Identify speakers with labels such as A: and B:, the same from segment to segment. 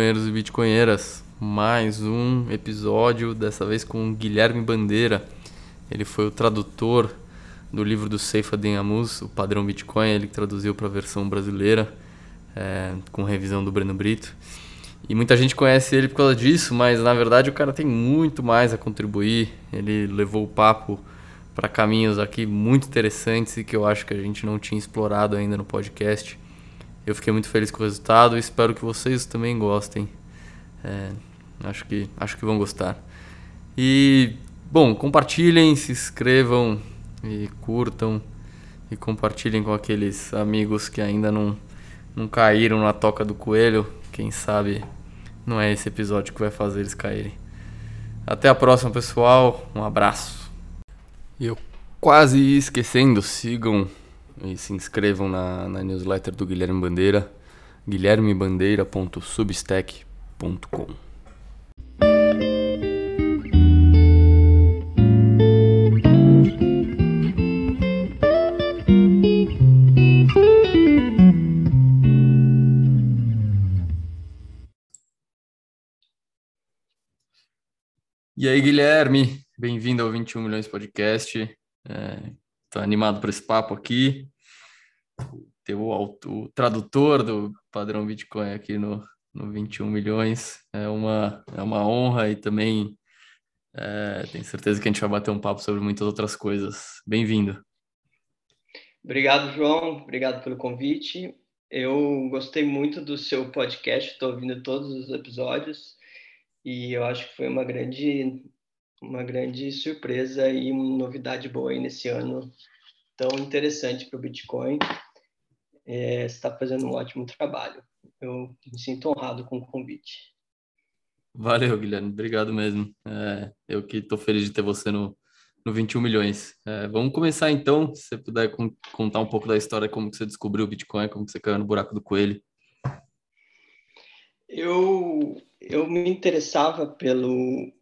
A: bitcoinheiros e bitcoinheiras. Mais um episódio, dessa vez com Guilherme Bandeira. Ele foi o tradutor do livro do Seifa Amus, o padrão Bitcoin. Ele traduziu para a versão brasileira, é, com revisão do Breno Brito. E muita gente conhece ele por causa disso, mas na verdade o cara tem muito mais a contribuir. Ele levou o papo para caminhos aqui muito interessantes e que eu acho que a gente não tinha explorado ainda no podcast. Eu fiquei muito feliz com o resultado e espero que vocês também gostem. É, acho, que, acho que vão gostar. E, bom, compartilhem, se inscrevam e curtam e compartilhem com aqueles amigos que ainda não, não caíram na toca do coelho. Quem sabe não é esse episódio que vai fazer eles caírem. Até a próxima, pessoal. Um abraço. E eu quase esquecendo, sigam e se inscrevam na, na newsletter do Guilherme Bandeira, guilhermebandeira.substack.com. E aí, Guilherme, bem-vindo ao 21 Milhões Podcast. É, Tô animado para esse papo aqui. Ter o, o, tradutor do padrão Bitcoin aqui no, no 21 milhões é uma, é uma honra e também é, tenho certeza que a gente vai bater um papo sobre muitas outras coisas. Bem-vindo.
B: Obrigado, João. Obrigado pelo convite. Eu gostei muito do seu podcast, estou ouvindo todos os episódios e eu acho que foi uma grande uma grande surpresa e uma novidade boa aí nesse ano tão interessante para o Bitcoin. É, você está fazendo um ótimo trabalho. Eu me sinto honrado com o convite.
A: Valeu, Guilherme. Obrigado mesmo. É, eu que estou feliz de ter você no, no 21 milhões. É, vamos começar então, se você puder contar um pouco da história, como que você descobriu o Bitcoin, como que você caiu no buraco do coelho.
B: Eu, eu me interessava pelo,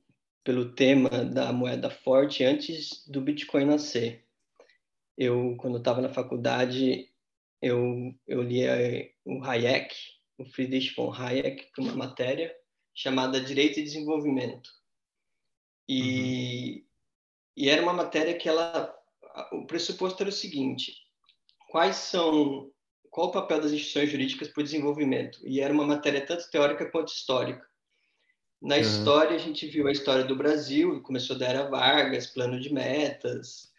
B: pelo tema da moeda forte antes do Bitcoin nascer. Eu, quando estava na faculdade, eu, eu lia o Hayek, o Friedrich von Hayek, para uma matéria chamada Direito e Desenvolvimento. E, uhum. e era uma matéria que ela, o pressuposto era o seguinte: quais são, qual o papel das instituições jurídicas para o desenvolvimento? E era uma matéria tanto teórica quanto histórica. Na uhum. história, a gente viu a história do Brasil, começou da Era Vargas, plano de metas,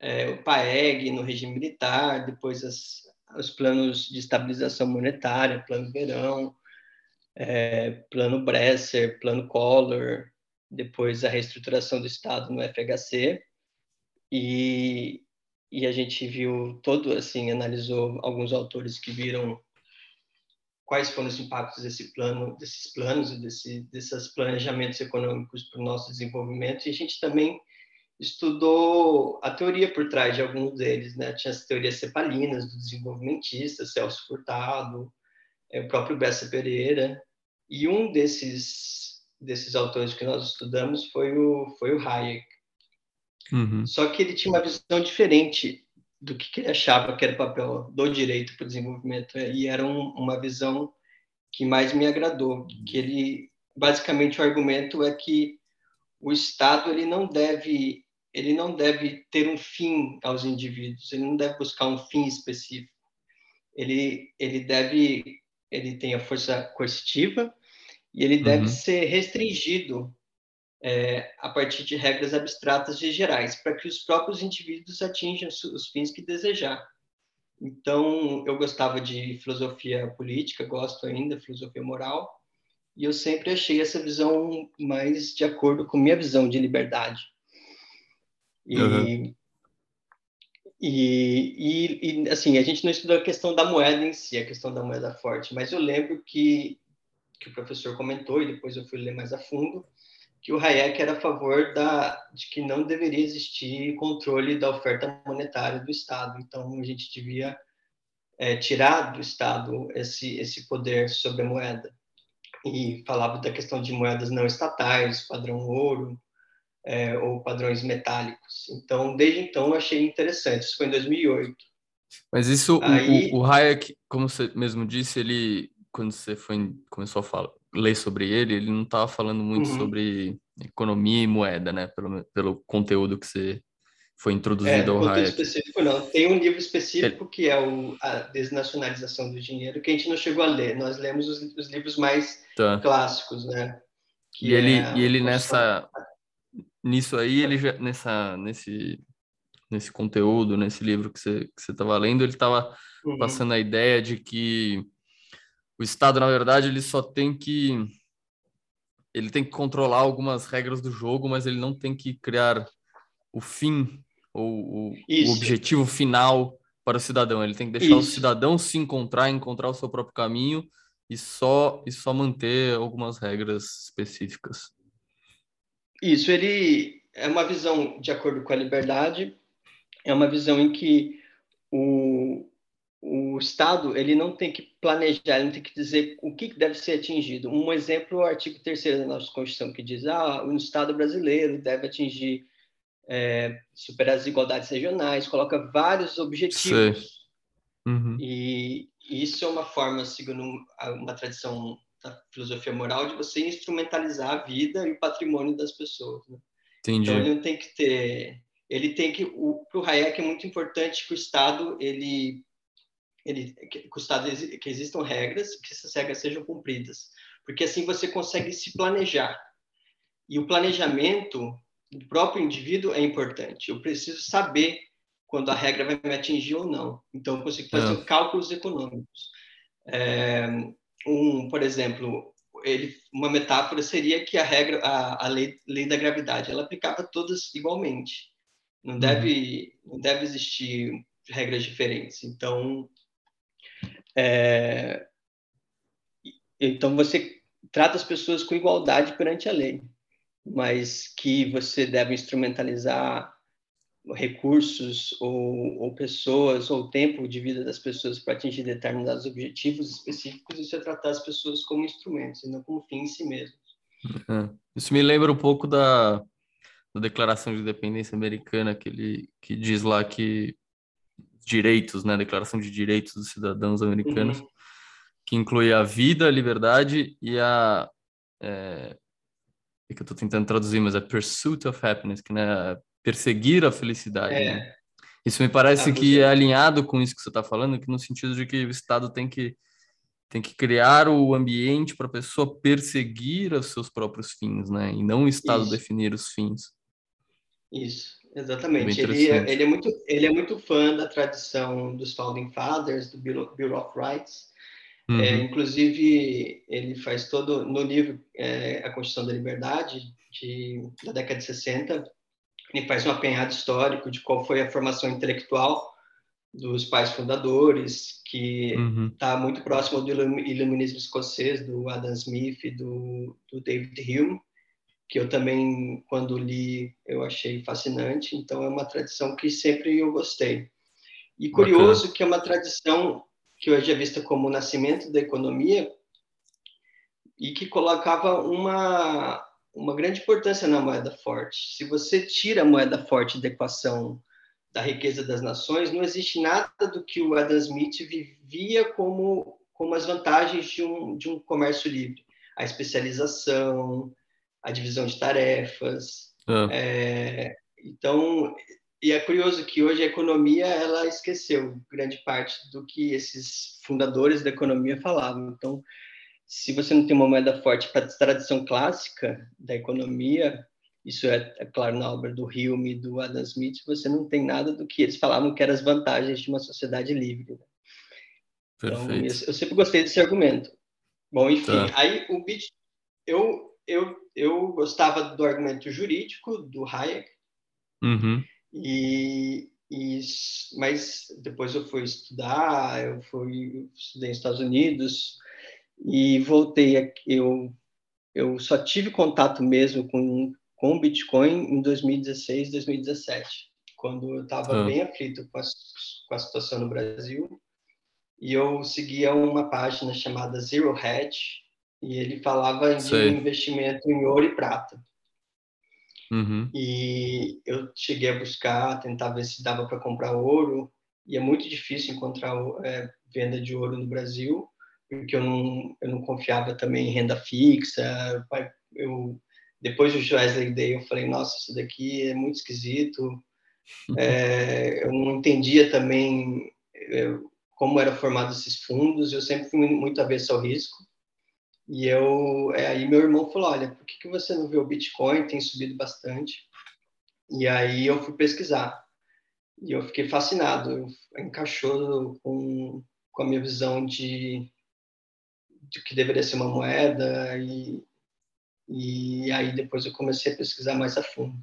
B: é, o PAEG no regime militar, depois as, os planos de estabilização monetária, plano Verão, é, plano Bresser, plano Collor, depois a reestruturação do Estado no FHC, e, e a gente viu todo, assim, analisou alguns autores que viram quais foram os impactos desse plano, desses planos e desse, desses planejamentos econômicos para o nosso desenvolvimento. E a gente também estudou a teoria por trás de alguns deles, né? Tinha as teorias cepalinas do desenvolvimentista, Celso Furtado, é, o próprio Bessa Pereira. E um desses desses autores que nós estudamos foi o foi o Hayek. Uhum. Só que ele tinha uma visão diferente do que, ele achava que era o papel do direito para o desenvolvimento e era um, uma visão que mais me agradou que ele basicamente o argumento é que o Estado ele não deve ele não deve ter um fim aos indivíduos ele não deve buscar um fim específico ele ele deve ele tem a força coercitiva e ele deve uhum. ser restringido é, a partir de regras abstratas e gerais, para que os próprios indivíduos atinjam os fins que desejar. Então, eu gostava de filosofia política, gosto ainda, filosofia moral, e eu sempre achei essa visão mais de acordo com minha visão de liberdade. E, uhum. e, e, e, assim, a gente não estudou a questão da moeda em si, a questão da moeda forte, mas eu lembro que, que o professor comentou, e depois eu fui ler mais a fundo, que o Hayek era a favor da, de que não deveria existir controle da oferta monetária do Estado. Então, a gente devia é, tirar do Estado esse, esse poder sobre a moeda. E falava da questão de moedas não estatais, padrão ouro, é, ou padrões metálicos. Então, desde então, eu achei interessante. Isso foi em 2008.
A: Mas isso, Aí... o, o Hayek, como você mesmo disse, ele, quando você foi, começou a falar, lê sobre ele, ele não estava falando muito uhum. sobre economia e moeda, né? Pelo, pelo conteúdo que você foi introduzido é, ao Hayek.
B: específico não. Tem um livro específico que é o, a Desnacionalização do Dinheiro, que a gente não chegou a ler. Nós lemos os, os livros mais tá. clássicos, né?
A: Que e ele, é e ele nessa... Nisso aí, ele já, nessa, nesse, nesse conteúdo, nesse livro que você que você estava lendo, ele estava uhum. passando a ideia de que o Estado, na verdade, ele só tem que ele tem que controlar algumas regras do jogo, mas ele não tem que criar o fim ou o, o objetivo final para o cidadão. Ele tem que deixar Isso. o cidadão se encontrar, encontrar o seu próprio caminho e só e só manter algumas regras específicas.
B: Isso, ele é uma visão de acordo com a liberdade, é uma visão em que o, o Estado ele não tem que planejar, ele não tem que dizer o que deve ser atingido. Um exemplo é o artigo 3 da nossa Constituição, que diz ah, o Estado brasileiro deve atingir, é, superar as desigualdades regionais, coloca vários objetivos. Uhum. E isso é uma forma, segundo uma tradição da filosofia moral, de você instrumentalizar a vida e o patrimônio das pessoas. Né? Entendi. Então, ele não tem que ter ele tem que para o Hayek é muito importante que o Estado ele ele que o Estado que existam regras que essas regras sejam cumpridas. Porque assim você consegue se planejar. E o planejamento do próprio indivíduo é importante. Eu preciso saber quando a regra vai me atingir ou não. Então eu consigo fazer é. cálculos econômicos. É, um por exemplo ele, uma metáfora seria que a regra a, a lei, lei da gravidade ela aplicava todas igualmente. Não deve, não deve existir regras diferentes. Então, é, então você trata as pessoas com igualdade perante a lei, mas que você deve instrumentalizar recursos ou, ou pessoas ou tempo de vida das pessoas para atingir determinados objetivos específicos e você tratar as pessoas como instrumentos e não como fim em si mesmos.
A: É. Isso me lembra um pouco da da Declaração de Independência Americana, que ele que diz lá que direitos, né, Declaração de Direitos dos Cidadãos Americanos, uhum. que inclui a vida, a liberdade e a é, é que eu estou tentando traduzir, mas é pursuit of happiness, que né, perseguir a felicidade. É. Né? Isso me parece ah, que é alinhado com isso que você está falando, que no sentido de que o Estado tem que tem que criar o ambiente para a pessoa perseguir os seus próprios fins, né? E não o Estado isso. definir os fins.
B: Isso, exatamente. Ele, é, ele, é muito, ele é muito fã da tradição dos Founding Fathers, do Bill of Rights. É, uhum. É, inclusive, ele faz todo, no livro é, A Constituição da Liberdade, de, da década de 60, ele faz um apanhado histórico de qual foi a formação intelectual dos pais fundadores, que está uhum. muito próximo do iluminismo escocês, do Adam Smith e do, do David Hume que eu também, quando li, eu achei fascinante. Então, é uma tradição que sempre eu gostei. E curioso Bacana. que é uma tradição que hoje é vista como o nascimento da economia e que colocava uma, uma grande importância na moeda forte. Se você tira a moeda forte da equação da riqueza das nações, não existe nada do que o Adam Smith vivia como, como as vantagens de um, de um comércio livre. A especialização, a divisão de tarefas. Ah. É, então, e é curioso que hoje a economia ela esqueceu grande parte do que esses fundadores da economia falavam. Então, se você não tem uma moeda forte para a tradição clássica da economia, isso é, é, claro na obra do Hume e do Adam Smith, você não tem nada do que eles falavam que eram as vantagens de uma sociedade livre. Né? Então, eu, eu, sempre gostei desse argumento. Bom, enfim, tá. aí o Bit, eu eu, eu gostava do argumento jurídico do Hayek,
A: uhum.
B: e, e, mas depois eu fui estudar, eu fui estudei nos Estados Unidos e voltei, eu, eu só tive contato mesmo com, com o Bitcoin em 2016, 2017, quando eu estava ah. bem aflito com a, com a situação no Brasil, e eu seguia uma página chamada Zero Hedge, e ele falava Sei. de investimento em ouro e prata.
A: Uhum.
B: E eu cheguei a buscar, tentar ver se dava para comprar ouro, e é muito difícil encontrar é, venda de ouro no Brasil, porque eu não, eu não confiava também em renda fixa. Eu, depois do Wesley Day, eu falei, nossa, isso daqui é muito esquisito. É, eu não entendia também é, como eram formados esses fundos, eu sempre fui muito avesso ao risco. E eu, é, aí meu irmão falou, olha, por que, que você não vê o Bitcoin? Tem subido bastante. E aí eu fui pesquisar. E eu fiquei fascinado. Encaixou com, com a minha visão de, de que deveria ser uma moeda. E, e aí depois eu comecei a pesquisar mais a fundo.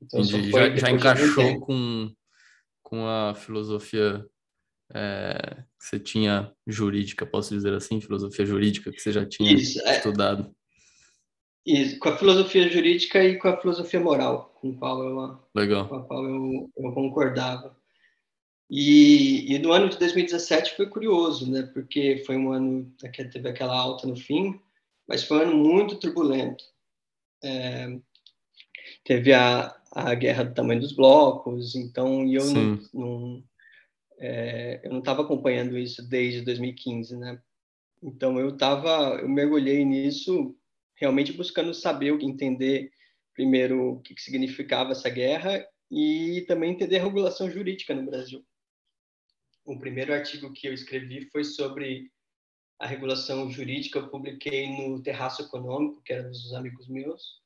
A: Então, já, já encaixou com, com a filosofia é, que você tinha jurídica, posso dizer assim, filosofia jurídica que você já tinha Isso, é. estudado.
B: Isso, com a filosofia jurídica e com a filosofia moral, com, qual eu, Legal. com a qual eu, eu concordava. E, e no ano de 2017 foi curioso, né? Porque foi um ano que teve aquela alta no fim, mas foi um ano muito turbulento. É, teve a, a guerra do tamanho dos blocos, então eu não, não, é, eu não estava acompanhando isso desde 2015, né? Então eu tava, eu mergulhei nisso realmente buscando saber entender primeiro o que, que significava essa guerra e também entender a regulação jurídica no Brasil. O primeiro artigo que eu escrevi foi sobre a regulação jurídica, eu publiquei no Terraço Econômico, que era dos amigos meus,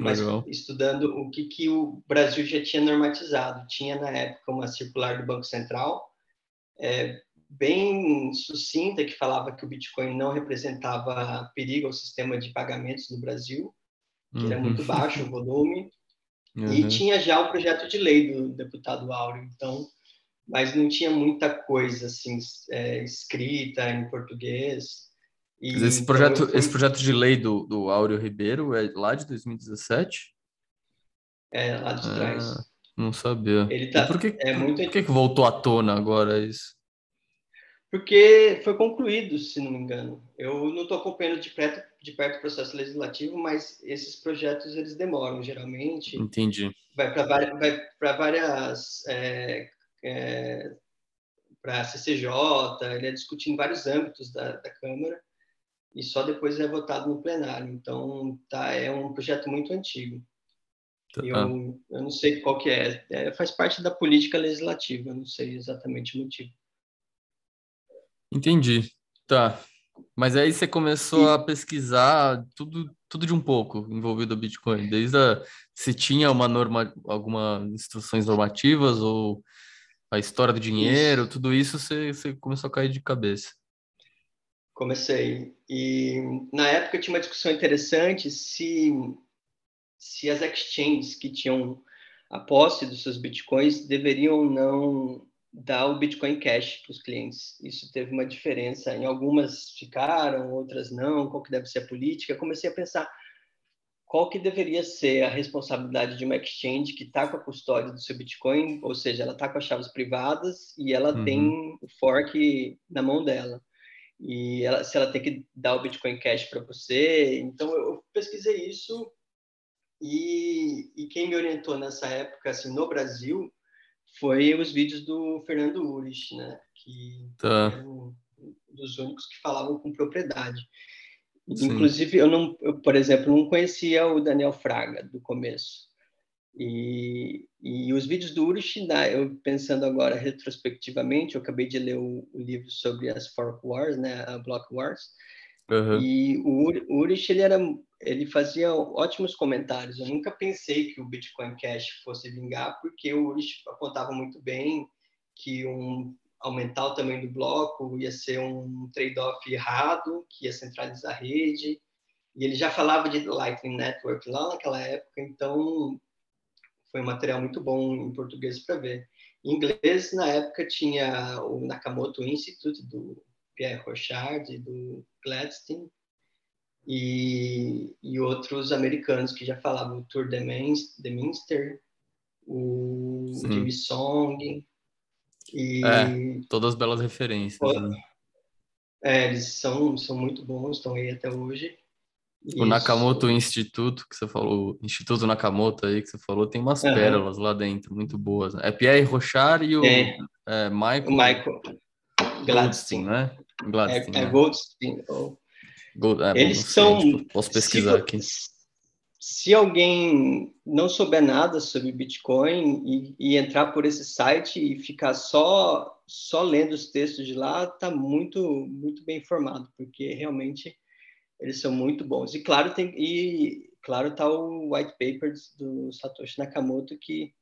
B: mas Legal. estudando o que, que o Brasil já tinha normatizado. Tinha, na época, uma circular do Banco Central, é, bem sucinta, que falava que o Bitcoin não representava perigo ao sistema de pagamentos no Brasil, que uhum. era muito baixo o volume, uhum. e tinha já o projeto de lei do deputado Áureo, então, mas não tinha muita coisa assim é, escrita em português.
A: E, esse então, projeto, então esse projeto de lei do, do Áureo Ribeiro é lá de 2017?
B: É, lá de trás.
A: Ah, não sabia.
B: Ele tá,
A: por que, é muito... por que, que voltou à tona agora isso?
B: Porque foi concluído, se não me engano. Eu não estou acompanhando de perto, de perto o processo legislativo, mas esses projetos eles demoram geralmente.
A: Entendi.
B: Vai para várias, vai para várias é, é, para a CCJ, ele é discutido em vários âmbitos da, da Câmara e só depois é votado no plenário. Então, tá, é um projeto muito antigo. Tá. Eu, eu não sei qual que é. é. Faz parte da política legislativa, não sei exatamente o motivo.
A: Entendi. Tá. Mas aí você começou e... a pesquisar tudo, tudo de um pouco envolvido o Bitcoin, desde a, se tinha uma norma, alguma instruções normativas ou a história do dinheiro, isso. tudo isso você, você começou a cair de cabeça.
B: Comecei. E na época tinha uma discussão interessante se, se as exchanges que tinham a posse dos seus bitcoins deveriam ou não dar o Bitcoin Cash para os clientes. Isso teve uma diferença. Em algumas ficaram, outras não. Qual que deve ser a política? Comecei a pensar qual que deveria ser a responsabilidade de uma exchange que está com a custódia do seu Bitcoin, ou seja, ela está com as chaves privadas e ela uhum. tem o fork na mão dela e ela, se ela tem que dar o Bitcoin Cash para você. Então eu pesquisei isso e, e, quem me orientou nessa época, assim, no Brasil, foi os vídeos do Fernando Urich, né? Que tá. é um dos únicos que falavam com propriedade. Sim. Inclusive, eu não, eu, por exemplo, não conhecia o Daniel Fraga do começo. E, e os vídeos do Urich, né, eu pensando agora retrospectivamente, eu acabei de ler o, o livro sobre as Fork Wars, né, a Block Wars, uhum. e o Urich, ele, era, ele fazia ótimos comentários. Eu nunca pensei que o Bitcoin Cash fosse vingar, porque o Urich apontava muito bem que um aumentar o tamanho do bloco ia ser um trade-off errado, que ia centralizar a rede, e ele já falava de Lightning Network lá naquela época, então foi um material muito bom em português para ver. Em inglês, na época, tinha o Nakamoto Institute, do Pierre Rochard, do Gladstein, e, e outros americanos que já falavam, o Tour de Minster, o Sim. Jimmy Song.
A: E... É, todas belas referências. Né?
B: É, eles são, são muito bons, estão aí até hoje.
A: O Nakamoto Instituto, que você falou, Instituto Nakamoto aí, que você falou, tem umas uhum. pérolas lá dentro, muito boas. É Pierre Rochard e o é. É, Michael,
B: o Michael Gladstein,
A: né? Gladstein,
B: é, é
A: né?
B: Goldstein. Ou...
A: Gold, é,
B: Eles são.
A: tipo, posso pesquisar
B: se,
A: aqui.
B: Se alguém não souber nada sobre Bitcoin e, e, entrar por esse site e ficar só só lendo os textos de lá, tá muito muito bem informado, porque realmente eles são muito bons. E claro tem e claro tá o white paper do Satoshi Nakamoto que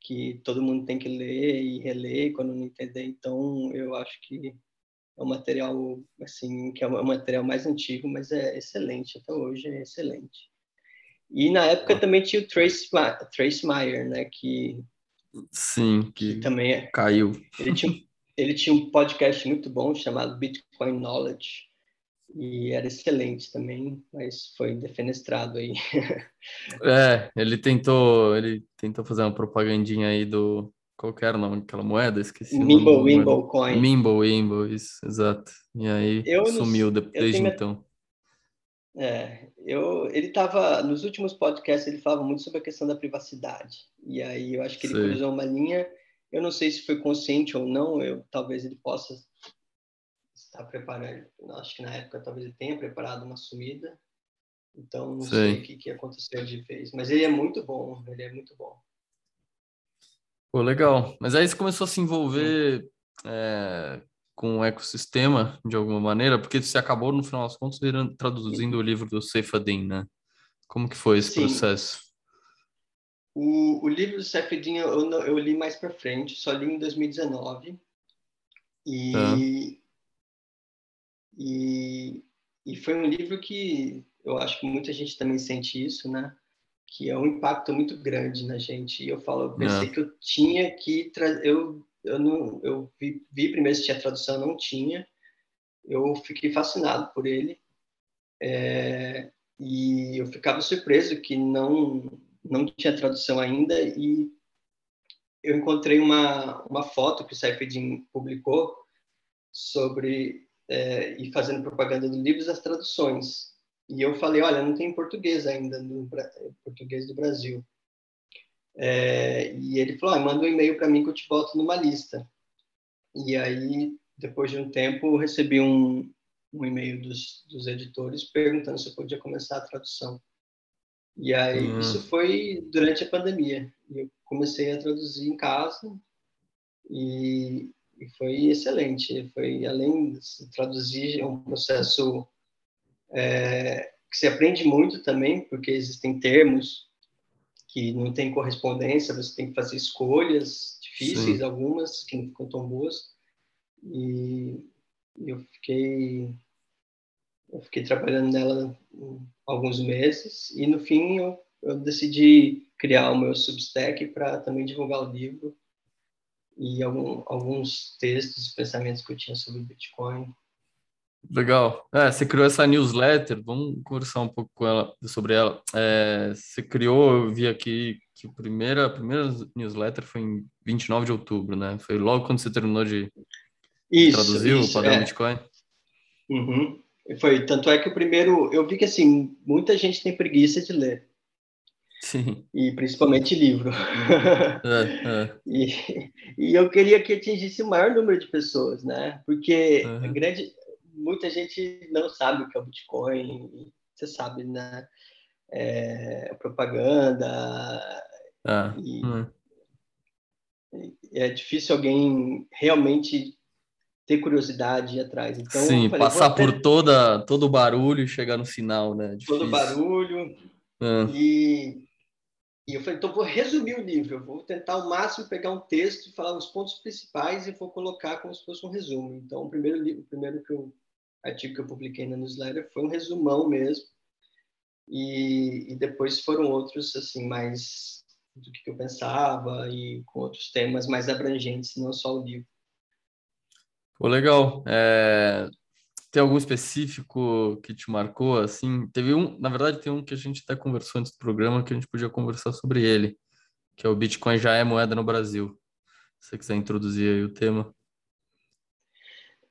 B: que todo mundo tem que ler e reler quando não entender. Então eu acho que é um material assim que é um material mais antigo, mas é excelente até hoje é excelente. E na época também tinha o Trace, Trace Meyer, né? Que
A: sim, que,
B: que também é,
A: caiu.
B: Ele tinha, ele tinha um podcast muito bom chamado Bitcoin Knowledge e era excelente também, mas foi defenestrado aí.
A: é, ele tentou, ele tentou fazer uma propagandinha aí do qual era o nome daquela moeda? Esqueci.
B: Mimble, Wimble Coin.
A: Mimble, Wimble, isso, exato. E aí eu sumiu desde então.
B: É, eu, ele estava nos últimos podcasts ele falava muito sobre a questão da privacidade e aí eu acho que ele Sim. cruzou uma linha. Eu não sei se foi consciente ou não. Eu talvez ele possa estar preparando. Acho que na época talvez ele tenha preparado uma sumida. Então não Sim. sei o que, que aconteceu de vez. Mas ele é muito bom. Ele é muito bom.
A: Pô, legal. Mas aí você começou a se envolver é, com o ecossistema de alguma maneira, porque você acabou, no final das contas, traduzindo o livro do Seifadin, né? Como que foi esse Sim. processo?
B: O, o livro do Seifadin eu, eu li mais para frente, só li em 2019. E. e, e foi um livro que eu acho que muita gente também sente isso, né? que é um impacto muito grande na gente. E eu falo, eu pensei é. que eu tinha que trazer, eu eu não, eu vi, vi, primeiro se tinha tradução, não tinha. Eu fiquei fascinado por ele é, e eu ficava surpreso que não não tinha tradução ainda e eu encontrei uma uma foto que o Saifedin publicou sobre é, e fazendo propaganda do livro das traduções e eu falei, olha, não tem português ainda, no português do Brasil. É, e ele falou, ah, manda um e-mail para mim que eu te boto numa lista. E aí, depois de um tempo, recebi um, um e-mail dos, dos editores perguntando se eu podia começar a tradução. E aí, uhum. isso foi durante a pandemia. Eu comecei a traduzir em casa e, e foi excelente. Foi, além de traduzir, é um processo é, que se aprende muito também, porque existem termos que não tem correspondência, você tem que fazer escolhas difíceis, Sim. algumas que não ficam tão boas. E eu fiquei eu fiquei trabalhando nela alguns meses e no fim eu, eu decidi criar o meu Substack para também divulgar o livro e algum, alguns textos pensamentos que eu tinha sobre Bitcoin
A: Legal. É, você criou essa newsletter, vamos conversar um pouco com ela, sobre ela. É, você criou, eu vi aqui que a primeira, a primeira newsletter foi em 29 de outubro, né? Foi logo quando você terminou de isso, traduzir isso, o padrão é. Bitcoin?
B: Uhum. Foi, tanto é que o primeiro, eu vi que assim, muita gente tem preguiça de ler.
A: Sim.
B: E principalmente livro. É, é. E, e eu queria que atingisse o maior número de pessoas, né? Porque uhum. grande, muita gente não sabe o que é o Bitcoin, você sabe, né? É, propaganda.
A: Ah,
B: e, hum. É difícil alguém realmente ter curiosidade atrás. Então,
A: Sim, falei, passar até... por toda, todo o barulho e chegar no final, né?
B: Difícil. Todo barulho. Ah. E, e eu falei, então vou resumir o livro, vou tentar ao máximo pegar um texto e falar os pontos principais e vou colocar como se fosse um resumo. Então, o primeiro livro, o primeiro que eu artigo que eu publiquei na newsletter foi um resumão mesmo. E, e depois foram outros, assim, mais do que eu pensava e com outros temas mais abrangentes, não só o livro.
A: Pô, legal. É... Tem algum específico que te marcou, assim? Teve um, na verdade, tem um que a gente até conversou antes do programa que a gente podia conversar sobre ele, que é o Bitcoin já é moeda no Brasil. Se você quiser introduzir aí o tema.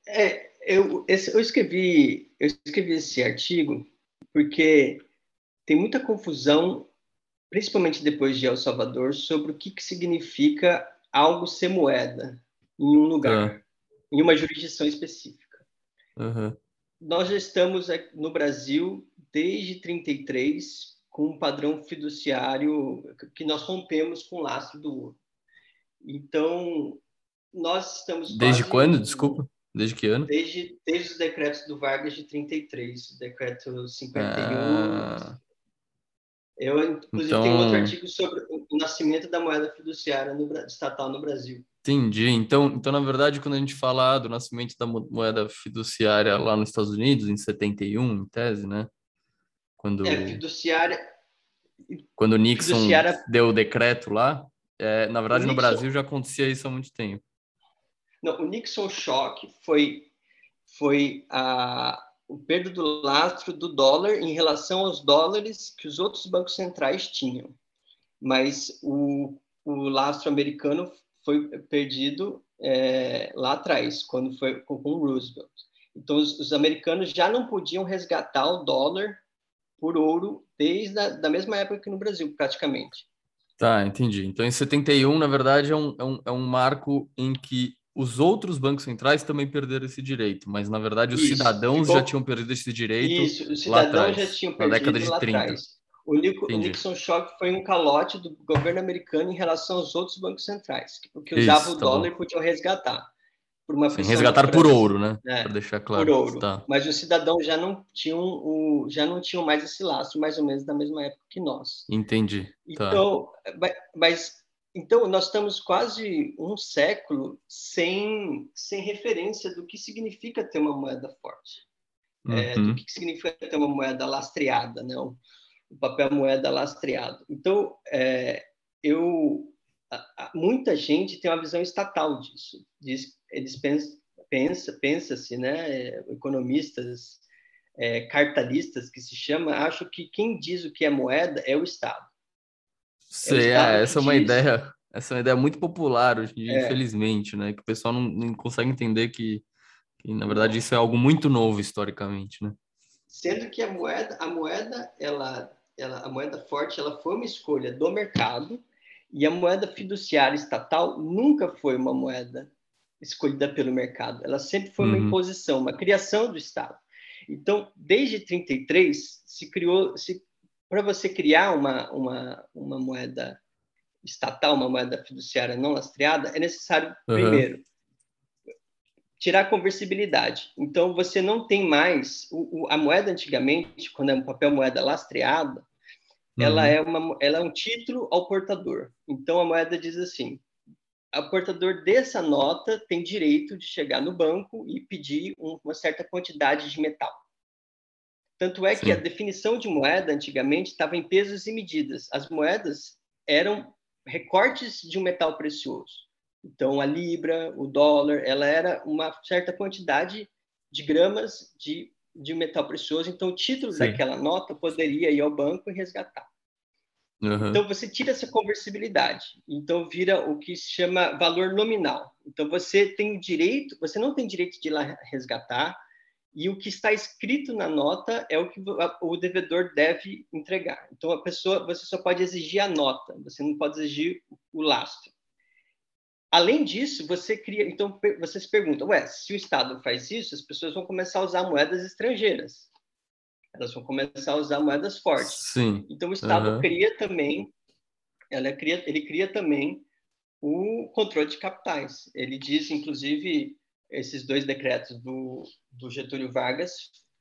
B: É, eu, esse, eu, escrevi, eu escrevi esse artigo porque tem muita confusão, principalmente depois de El Salvador, sobre o que, que significa algo ser moeda em um lugar, é. em uma jurisdição específica.
A: Uhum.
B: Nós já estamos no Brasil desde 33 com um padrão fiduciário que nós rompemos com o lastro do ouro. Então, nós estamos
A: Desde quando? Desculpa. Desde que ano?
B: Desde, desde os decretos do Vargas de 33, decreto 51. Ah. Eu, inclusive, então... tenho outro artigo sobre o nascimento da moeda fiduciária no, estatal no Brasil.
A: Entendi. Então, então, na verdade, quando a gente fala do nascimento da moeda fiduciária lá nos Estados Unidos, em 71, em tese, né?
B: Quando, é, fiduciária.
A: Quando o Nixon fiduciária... deu o decreto lá, é, na verdade, no Brasil já acontecia isso há muito tempo.
B: Não, o Nixon Shock foi, foi a, o perda do lastro do dólar em relação aos dólares que os outros bancos centrais tinham. Mas o, o lastro americano foi perdido é, lá atrás, quando foi com Roosevelt. Então, os, os, americanos já não podiam resgatar o dólar por ouro desde a da mesma época que no Brasil, praticamente.
A: Tá, entendi. Então, em 71, na verdade, é um, é um, é um marco em que os outros bancos centrais também perderam esse direito, mas na verdade os Isso, cidadãos ficou... já tinham perdido esse direito.
B: Isso, os cidadãos já tinham perdido na década de 30. Atrás. O, Nico, o Nixon Shock foi um calote do governo americano em relação aos outros bancos centrais, que usavam o tá dólar bom. e podiam resgatar.
A: Por uma Sim, resgatar por ouro, né? É, Para deixar claro.
B: Por ouro. Tá. Mas os cidadãos já não tinham o, já não tinham mais esse laço, mais ou menos da mesma época que nós.
A: Entendi.
B: Tá. Então, mas então, nós estamos quase um século sem, sem referência do que significa ter uma moeda forte, uhum. é, do uhum. que significa ter uma moeda lastreada, não? O papel moeda lastreado. Então, é, eu, a, a, muita gente tem uma visão estatal disso. Diz, eles pensam, pensa, pensa-se, né? Economistas, é, cartalistas que se chama, acham que quem diz o que é moeda é o Estado.
A: Sei, é, essa é uma ideia, essa é uma ideia muito popular hoje em dia, é. infelizmente, né? Que o pessoal não, não consegue entender que, que, na verdade, isso é algo muito novo historicamente, né?
B: Sendo que a moeda, a moeda, ela, ela, a moeda forte, ela foi uma escolha do mercado e a moeda fiduciária estatal nunca foi uma moeda escolhida pelo mercado. Ela sempre foi uma uhum. imposição, uma criação do Estado. Então, desde 33 se criou, se para você criar uma, uma, uma moeda estatal, uma moeda fiduciária não lastreada, é necessário, uhum. primeiro, tirar a conversibilidade. Então, você não tem mais... O, o, a moeda, antigamente, quando é um papel moeda lastreada, uhum. ela, é uma, ela é um título ao portador. Então, a moeda diz assim, o portador dessa nota tem direito de chegar no banco e pedir uma certa quantidade de metal. Tanto é Sim. que a definição de moeda antigamente estava em pesos e medidas. As moedas eram recortes de um metal precioso. Então, a libra, o dólar, ela era uma certa quantidade de gramas de, de metal precioso. Então, o título Sim. daquela nota poderia ir ao banco e resgatar. Uhum. Então, você tira essa conversibilidade. Então, vira o que se chama valor nominal. Então, você tem direito, você não tem direito de ir lá resgatar, e o que está escrito na nota é o que o devedor deve entregar. Então a pessoa, você só pode exigir a nota, você não pode exigir o lastro. Além disso, você cria, então você se pergunta, ué, se o Estado faz isso, as pessoas vão começar a usar moedas estrangeiras. Elas vão começar a usar moedas fortes.
A: Sim.
B: Então o Estado uhum. cria também, ela cria, ele cria também o controle de capitais. Ele diz, inclusive, esses dois decretos do, do Getúlio Vargas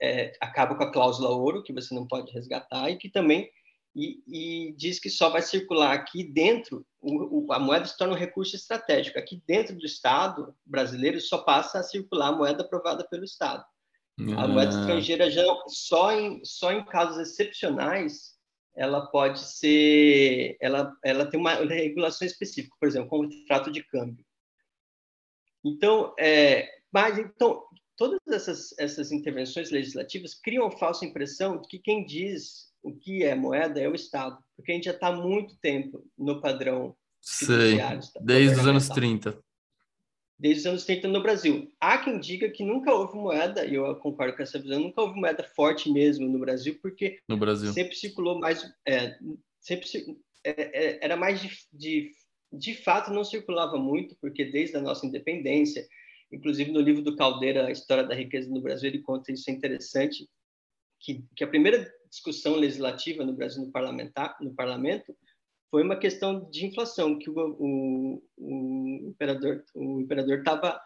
B: é, acabam com a cláusula ouro, que você não pode resgatar, e que também e, e diz que só vai circular aqui dentro, o, o, a moeda se torna um recurso estratégico. Aqui dentro do Estado brasileiro só passa a circular a moeda aprovada pelo Estado. A moeda ah. estrangeira já só em, só em casos excepcionais ela pode ser, ela, ela tem uma regulação específica, por exemplo, como o trato de câmbio. Então, é, mas então todas essas, essas intervenções legislativas criam a falsa impressão de que quem diz o que é moeda é o Estado, porque a gente já está há muito tempo no padrão
A: Sei, desde os anos 30.
B: Desde os anos 30 no Brasil. Há quem diga que nunca houve moeda, e eu concordo com essa visão, nunca houve moeda forte mesmo no Brasil, porque
A: no Brasil.
B: sempre circulou mais, é, sempre é, é, era mais de, de de fato não circulava muito, porque desde a nossa independência Inclusive, no livro do Caldeira, A História da Riqueza no Brasil, ele conta isso é interessante, que, que a primeira discussão legislativa no Brasil no, parlamentar, no parlamento foi uma questão de inflação, que o, o, o imperador o imperador estava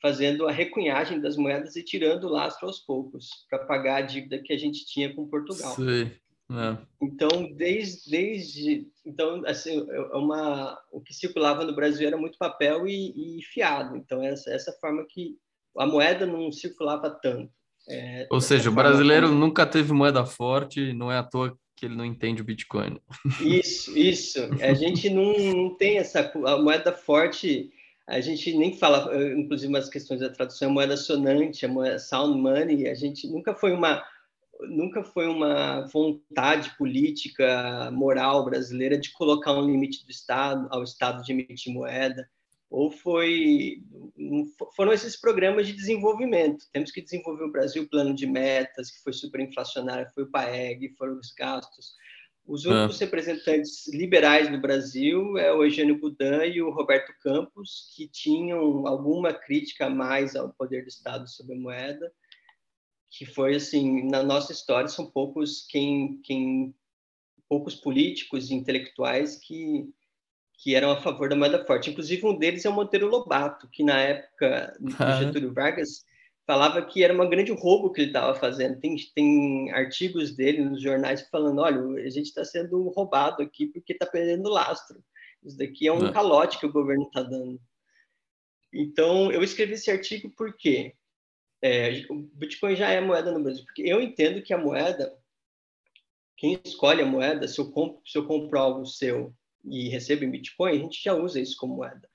B: fazendo a recunhagem das moedas e tirando o lastro aos poucos para pagar a dívida que a gente tinha com Portugal.
A: Sim. É.
B: Então, desde, desde então assim, é, é uma o que circulava no Brasil era muito papel e, e fiado. Então essa essa forma que a moeda não circulava tanto.
A: É, Ou seja, o brasileiro como... nunca teve moeda forte, não é à toa que ele não entende o Bitcoin.
B: Isso, isso. A gente não, não tem essa a moeda forte. A gente nem fala, inclusive, umas questões da tradução, a moeda sonante, a moeda sound money. A gente nunca foi uma nunca foi uma vontade política, moral brasileira de colocar um limite do Estado ao Estado de emitir moeda, ou foi foram esses programas de desenvolvimento. Temos que desenvolver o Brasil plano de metas, que foi superinflacionário, foi o PAEG, foram os gastos. Os únicos é. representantes liberais no Brasil é o Eugênio Budan e o Roberto Campos, que tinham alguma crítica a mais ao poder do Estado sobre a moeda que foi assim na nossa história são poucos quem, quem poucos políticos e intelectuais que que eram a favor da moeda forte. Inclusive um deles é o Monteiro Lobato, que na época do Getúlio Vargas falava que era um grande roubo que ele estava fazendo. Tem, tem artigos dele nos jornais falando, olha, a gente está sendo roubado aqui porque está perdendo lastro. Isso daqui é um é. calote que o governo está dando. Então, eu escrevi esse artigo porque é, o Bitcoin já é moeda no Brasil, porque eu entendo que a moeda, quem escolhe a moeda, se eu compro, se eu compro algo seu e recebo em Bitcoin, a gente já usa isso como moeda.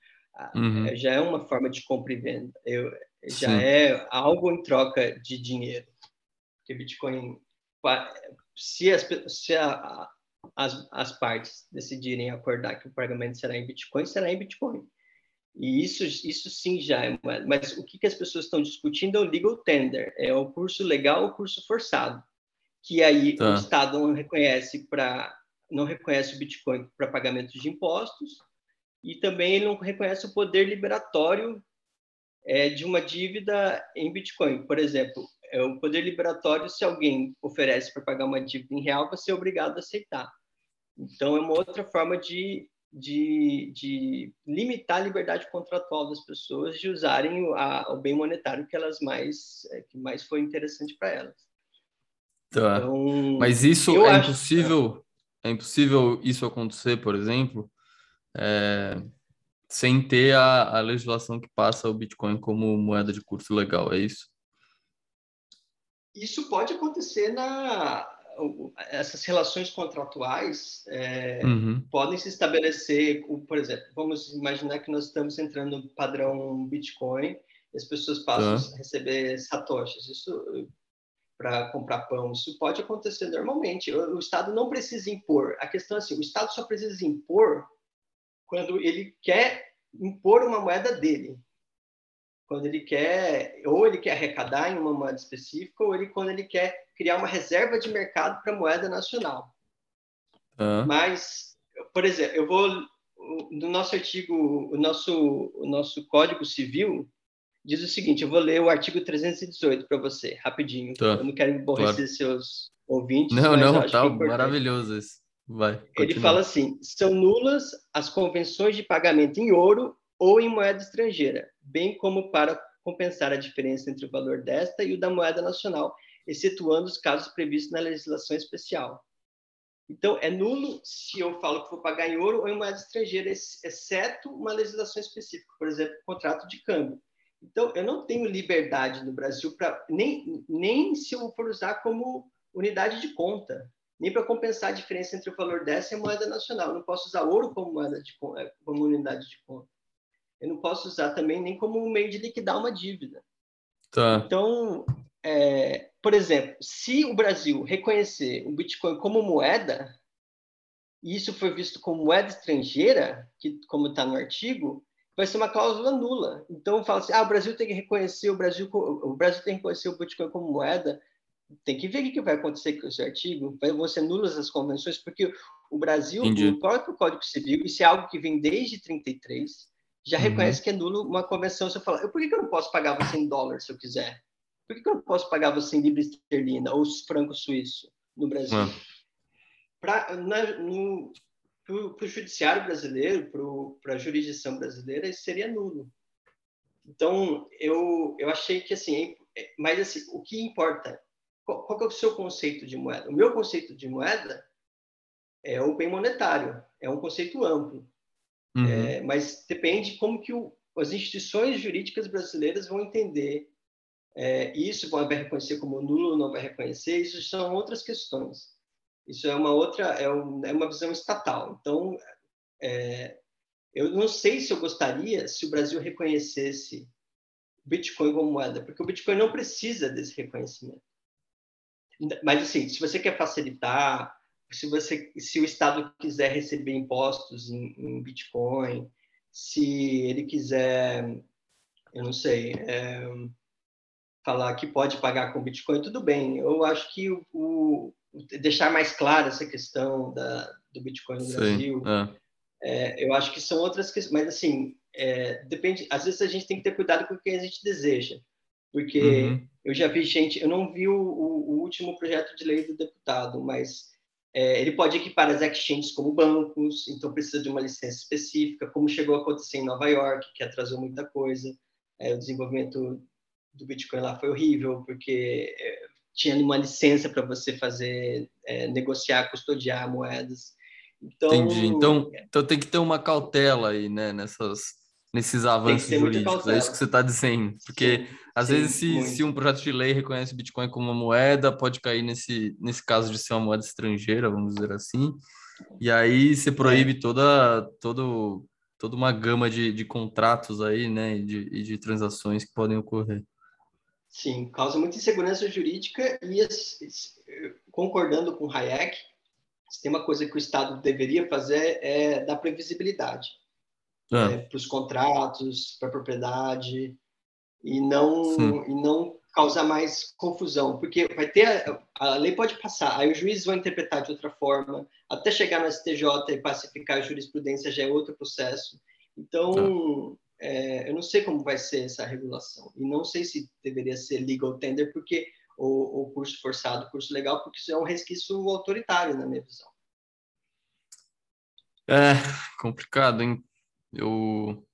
B: Uhum. É, já é uma forma de compra e venda. Eu, já Sim. é algo em troca de dinheiro. Porque Bitcoin, se as, se a, as, as partes decidirem acordar que o pagamento será em Bitcoin, será em Bitcoin. E isso, isso sim já é. Mas o que, que as pessoas estão discutindo é o legal tender, é o curso legal ou curso forçado, que aí tá. o Estado não reconhece para não reconhece o Bitcoin para pagamento de impostos e também ele não reconhece o poder liberatório é, de uma dívida em Bitcoin. Por exemplo, é o poder liberatório se alguém oferece para pagar uma dívida em real, você é obrigado a aceitar. Então é uma outra forma de de, de limitar a liberdade contratual das pessoas de usarem o, a, o bem monetário que elas mais é, que mais foi interessante para elas.
A: Tá. Então, Mas isso é acho, impossível. É. é impossível isso acontecer, por exemplo, é, sem ter a, a legislação que passa o Bitcoin como moeda de curso legal, é isso?
B: Isso pode acontecer na essas relações contratuais é, uhum. podem se estabelecer, por exemplo, vamos imaginar que nós estamos entrando no padrão Bitcoin as pessoas passam tá. a receber satoshis, isso para comprar pão, isso pode acontecer normalmente. O, o, Estado não precisa impor. A questão é assim, o Estado só precisa impor quando ele quer impor uma moeda dele quando ele quer, ou ele quer arrecadar em uma moeda específica, ou ele quando ele quer criar uma reserva de mercado para moeda nacional. Uhum. Mas, por exemplo, eu vou no nosso artigo, o nosso o nosso Código Civil diz o seguinte, eu vou ler o artigo 318 para você, rapidinho. Tá. Eu não quero aborrecer claro. seus ouvintes.
A: Não, não, tá é maravilhoso isso. Vai. Continua.
B: Ele fala assim: são nulas as convenções de pagamento em ouro ou em moeda estrangeira, bem como para compensar a diferença entre o valor desta e o da moeda nacional, excetuando os casos previstos na legislação especial. Então, é nulo se eu falo que vou pagar em ouro ou em moeda estrangeira, exceto uma legislação específica, por exemplo, contrato de câmbio. Então, eu não tenho liberdade no Brasil para nem, nem se eu for usar como unidade de conta, nem para compensar a diferença entre o valor dessa e a moeda nacional. Eu não posso usar ouro como moeda de como unidade de conta eu não posso usar também nem como um meio de liquidar uma dívida. Tá. Então, é, por exemplo, se o Brasil reconhecer o Bitcoin como moeda, e isso foi visto como moeda estrangeira, que como está no artigo, vai ser uma cláusula nula. Então, fala assim, ah, o Brasil tem que reconhecer o Brasil, o Brasil tem que reconhecer o Bitcoin como moeda. Tem que ver o que vai acontecer com esse artigo. Vai, ser nulas as convenções, porque o Brasil, Entendi. o próprio Código Civil, isso é algo que vem desde 33, já uhum. reconhece que é nulo uma conversão. Você fala, por que, que eu não posso pagar você em dólar se eu quiser? Por que, que eu não posso pagar você em libra esterlina ou franco suíço no Brasil? Pra, na, no, para o judiciário brasileiro, para a jurisdição brasileira, isso seria nulo. Então, eu, eu achei que, assim, é, mas assim, o que importa, qual, qual é o seu conceito de moeda? O meu conceito de moeda é o bem monetário, é um conceito amplo. Uhum. É, mas depende como que o, as instituições jurídicas brasileiras vão entender é, isso, vão reconhecer como nulo, não vai reconhecer, isso são outras questões. Isso é uma outra, é, um, é uma visão estatal. Então, é, eu não sei se eu gostaria se o Brasil reconhecesse Bitcoin como moeda, porque o Bitcoin não precisa desse reconhecimento. Mas assim, se você quer facilitar, se você, se o Estado quiser receber impostos em, em Bitcoin, se ele quiser, eu não sei, é, falar que pode pagar com Bitcoin, tudo bem. Eu acho que o, o deixar mais clara essa questão da, do Bitcoin no Sim, Brasil. É. É, eu acho que são outras questões, mas assim, é, depende. Às vezes a gente tem que ter cuidado com o que a gente deseja, porque uhum. eu já vi gente, eu não vi o, o, o último projeto de lei do deputado, mas é, ele pode equipar as exchanges como bancos, então precisa de uma licença específica, como chegou a acontecer em Nova York, que atrasou muita coisa. É, o desenvolvimento do Bitcoin lá foi horrível, porque é, tinha uma licença para você fazer, é, negociar, custodiar moedas.
A: Então, Entendi. Então, então tem que ter uma cautela aí, né, nessas, nesses avanços jurídicos. É isso que você está dizendo. Porque, sim, às sim, vezes, se, se um projeto de lei reconhece o Bitcoin como uma moeda, pode cair nesse, nesse caso de ser uma moeda estrangeira, vamos dizer assim. E aí você proíbe é. toda, todo, toda uma gama de, de contratos aí, né, e de, e de transações que podem ocorrer.
B: Sim, causa muita insegurança jurídica e, concordando com Hayek, se tem uma coisa que o Estado deveria fazer é dar previsibilidade ah. é, para os contratos, para a propriedade e não e não causar mais confusão, porque vai ter a, a, lei pode passar, aí os juízes vão interpretar de outra forma, até chegar no STJ e pacificar a jurisprudência já é outro processo. Então, ah é, eu não sei como vai ser essa regulação e não sei se deveria ser legal tender porque o, curso forçado, curso legal, porque isso é um resquício autoritário na minha visão.
A: É complicado, hein? Eu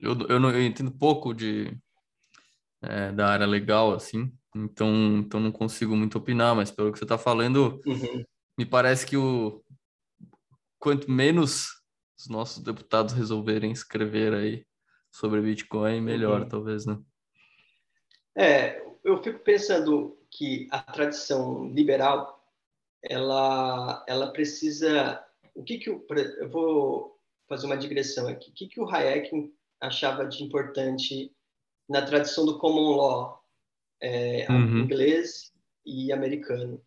A: eu, eu, não, eu entendo pouco de é, da área legal assim, então então não consigo muito opinar, mas pelo que você está falando, uhum. me parece que o quanto menos os nossos deputados resolverem escrever aí sobre Bitcoin, melhor, uhum. talvez, né?
B: É, eu fico pensando que a tradição liberal, ela, ela precisa... O que que eu, eu vou fazer uma digressão aqui. O que que o Hayek achava de importante na tradição do common law é, uhum. inglês e americano?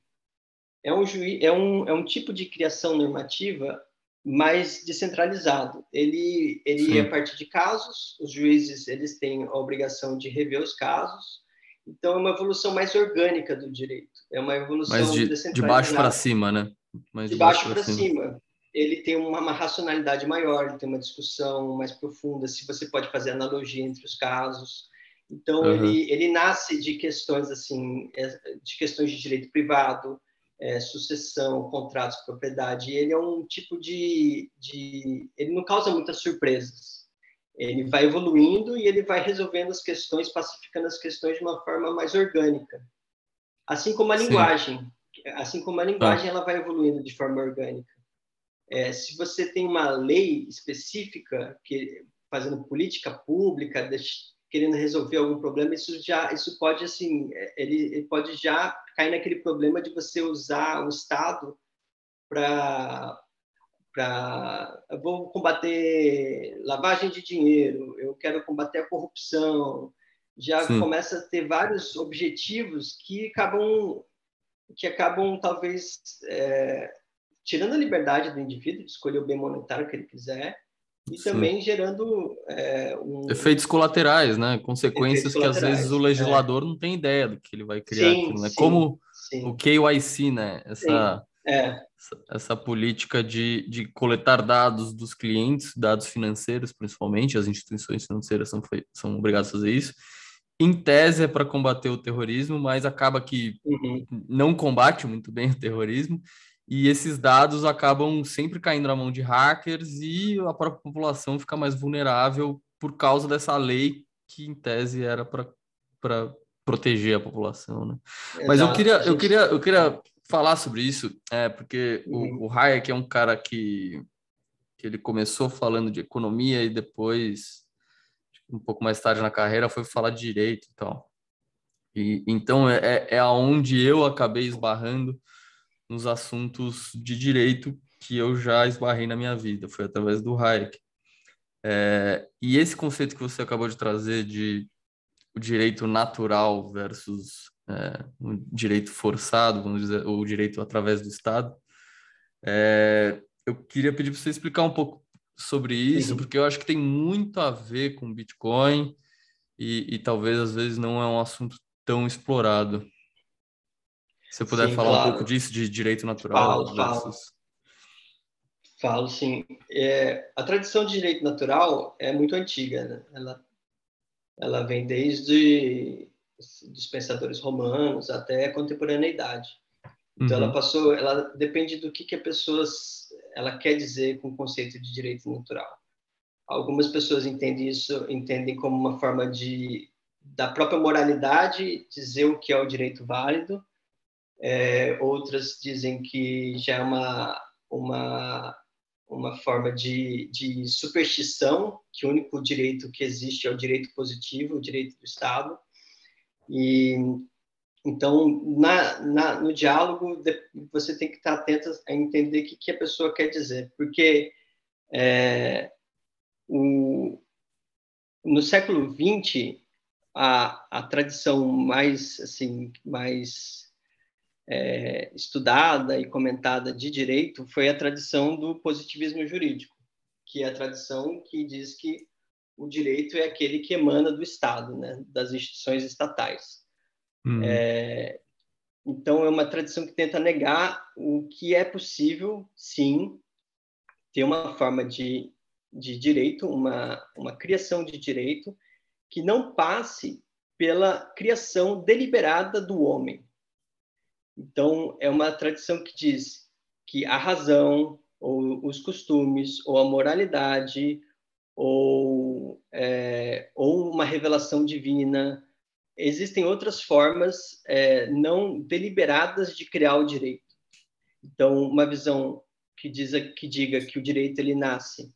B: É um, juiz, é, um, é um tipo de criação normativa mais descentralizado. Ele, ele é a partir de casos, os juízes eles têm a obrigação de rever os casos, então é uma evolução mais orgânica do direito. É uma evolução
A: mais de, de baixo para cima, né?
B: Mais de, de baixo, baixo para cima. cima. Ele tem uma, uma, racionalidade maior, ele tem uma discussão mais profunda, se você pode fazer analogia entre os casos. Então uhum. ele, ele nasce de questões assim, é, de questões de direito privado, é, sucessão, contratos, propriedade. Ele é um tipo de, de, ele não causa muitas surpresas. Ele vai evoluindo e ele vai resolvendo as questões, pacificando as questões de uma forma mais orgânica. Assim como a Sim. linguagem, assim como a linguagem, ah. ela vai evoluindo de forma orgânica. É, se você tem uma lei específica que fazendo política pública, querendo resolver algum problema, isso já, isso pode assim, é, ele, ele pode já cair naquele problema de você usar o Estado para para vou combater lavagem de dinheiro, eu quero combater a corrupção, já Sim. começa a ter vários objetivos que acabam que acabam talvez é, tirando a liberdade do indivíduo de escolher o bem monetário que ele quiser e Sim. também gerando é, um...
A: efeitos colaterais, né? Consequências que às vezes o legislador é. não tem ideia do que ele vai criar, sim, aquilo, né? Sim, Como sim. o KYC, né? Essa
B: É.
A: Essa, essa, política de, de coletar dados dos clientes, dados financeiros principalmente, as instituições financeiras são, são obrigadas a fazer isso. Em tese é para combater o terrorismo, mas acaba que uhum. não combate muito bem o terrorismo e esses dados acabam sempre caindo na mão de hackers e a própria população fica mais vulnerável por causa dessa lei que em tese era para proteger a população, né? Mas eu queria, eu queria, eu queria falar sobre isso, é, porque uhum. o, o Hayek é um cara que, que ele começou falando de economia e depois, um pouco mais tarde na carreira, foi falar de direito e tal. E, então é, é, é aonde eu acabei esbarrando nos assuntos de direito que eu já esbarrei na minha vida, foi através do Hayek. É, e esse conceito que você acabou de trazer de o direito natural versus é, o direito forçado, vamos dizer, o direito através do Estado, é, eu queria pedir para você explicar um pouco sobre isso, Sim. porque eu acho que tem muito a ver com Bitcoin e, e talvez às vezes não é um assunto tão explorado. Se você puder sim, falar claro. um pouco disso, de direito natural
B: falo. Falo. falo sim. É, a tradição de direito natural é muito antiga. Né? Ela, ela vem desde dos pensadores romanos até a contemporaneidade. Então, uhum. ela passou... Ela depende do que, que a pessoa ela quer dizer com o conceito de direito natural. Algumas pessoas entendem isso entendem como uma forma de da própria moralidade dizer o que é o direito válido é, outras dizem que já é uma, uma, uma forma de, de superstição, que o único direito que existe é o direito positivo, o direito do Estado. E então, na, na, no diálogo, você tem que estar atento a entender o que, que a pessoa quer dizer, porque é, o, no século XX, a, a tradição mais, assim, mais é, estudada e comentada de direito foi a tradição do positivismo jurídico, que é a tradição que diz que o direito é aquele que emana do Estado, né, das instituições estatais. Uhum. É, então, é uma tradição que tenta negar o que é possível, sim, ter uma forma de, de direito, uma, uma criação de direito que não passe pela criação deliberada do homem. Então, é uma tradição que diz que a razão, ou os costumes, ou a moralidade, ou, é, ou uma revelação divina, existem outras formas é, não deliberadas de criar o direito. Então, uma visão que, diz, que diga que o direito ele nasce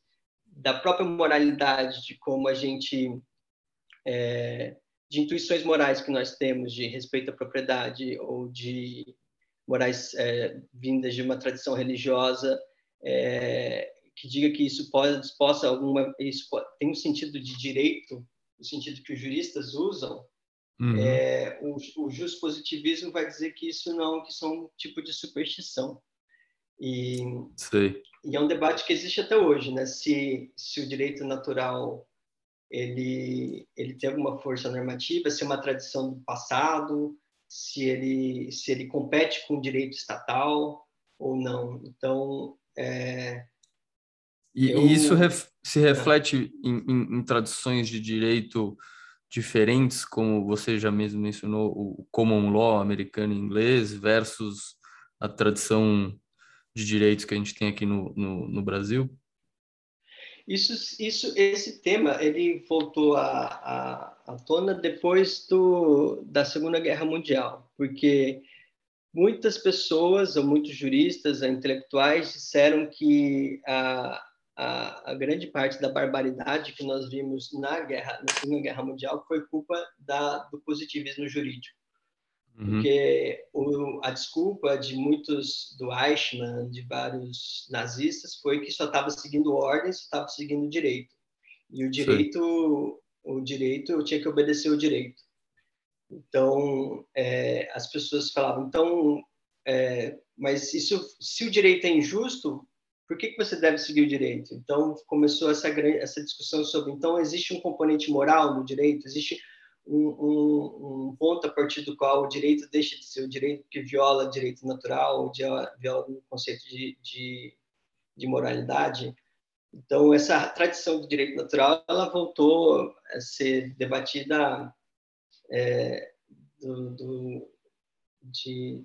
B: da própria moralidade, de como a gente é, de intuições morais que nós temos de respeito à propriedade ou de morais é, vindas de uma tradição religiosa é, que diga que isso pode, possa alguma isso pode, tem um sentido de direito, no sentido que os juristas usam, uhum. é, o, o positivismo vai dizer que isso não, que são um tipo de superstição. E, e é um debate que existe até hoje, né? Se, se o direito natural ele, ele tem alguma força normativa, se é uma tradição do passado, se ele, se ele compete com o direito estatal ou não. Então, é,
A: e, eu... isso ref, se reflete em, em, em, tradições de direito diferentes, como você já mesmo mencionou, o common law americano e inglês versus a tradição de direitos que a gente tem aqui no, no, no Brasil?
B: Isso, isso, esse tema ele voltou à, à, à tona depois do, da Segunda Guerra Mundial, porque muitas pessoas, ou muitos juristas, intelectuais, disseram que a, a, a, grande parte da barbaridade que nós vimos na guerra, na Segunda Guerra Mundial, foi culpa da, do positivismo jurídico. Uhum. Porque o, a desculpa de muitos do Eichmann, de vários nazistas, foi que só estava seguindo ordens, só estava seguindo direito. E o direito, Sim. o direito, eu tinha que obedecer o direito. Então, é, as pessoas falavam, então, é, mas isso, se o direito é injusto, por que, que você deve seguir o direito? Então, começou essa, essa discussão sobre, então, existe um componente moral no direito? Existe um, um, ponto a partir do qual o direito deixa de ser o direito que viola direito natural, viola o conceito de, de, de moralidade. Então, essa tradição do direito natural, ela voltou a ser debatida é, do, do, de,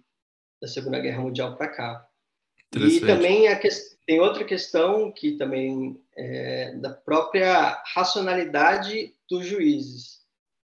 B: da Segunda Guerra Mundial para cá. E também a que, tem outra questão que também é da própria racionalidade dos juízes,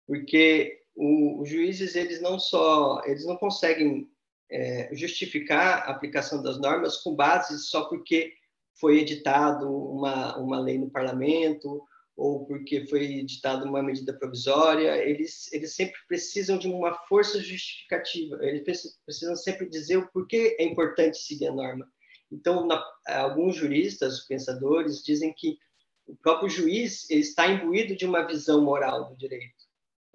B: porque o, os juízes eles não só eles não conseguem é, justificar a aplicação das normas com base só porque foi editado uma, uma lei no parlamento ou porque foi editada uma medida provisória, eles, eles sempre precisam de uma força justificativa, eles precisam sempre dizer o porquê é importante seguir a norma. Então, na, alguns juristas, pensadores, dizem que o próprio juiz está imbuído de uma visão moral do direito,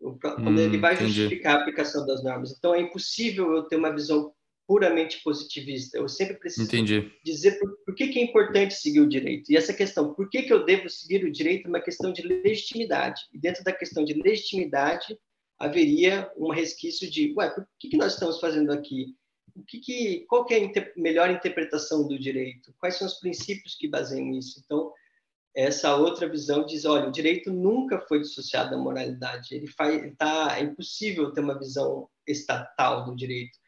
B: quando hum, ele vai justificar a aplicação das normas. Então, é impossível eu ter uma visão puramente positivista. Eu sempre preciso
A: Entendi.
B: dizer por, por que, que, é importante seguir o direito. E essa questão, por que, que eu devo seguir o direito, é uma questão de legitimidade. E dentro da questão de legitimidade, haveria um resquício de, ué, por que, que nós estamos fazendo aqui? O que, que qual que é a inter, melhor interpretação do direito? Quais são os princípios que baseiam isso? Então, essa outra visão diz, olha, o direito nunca foi dissociado da moralidade. Ele faz, tá, é impossível ter uma visão estatal do direito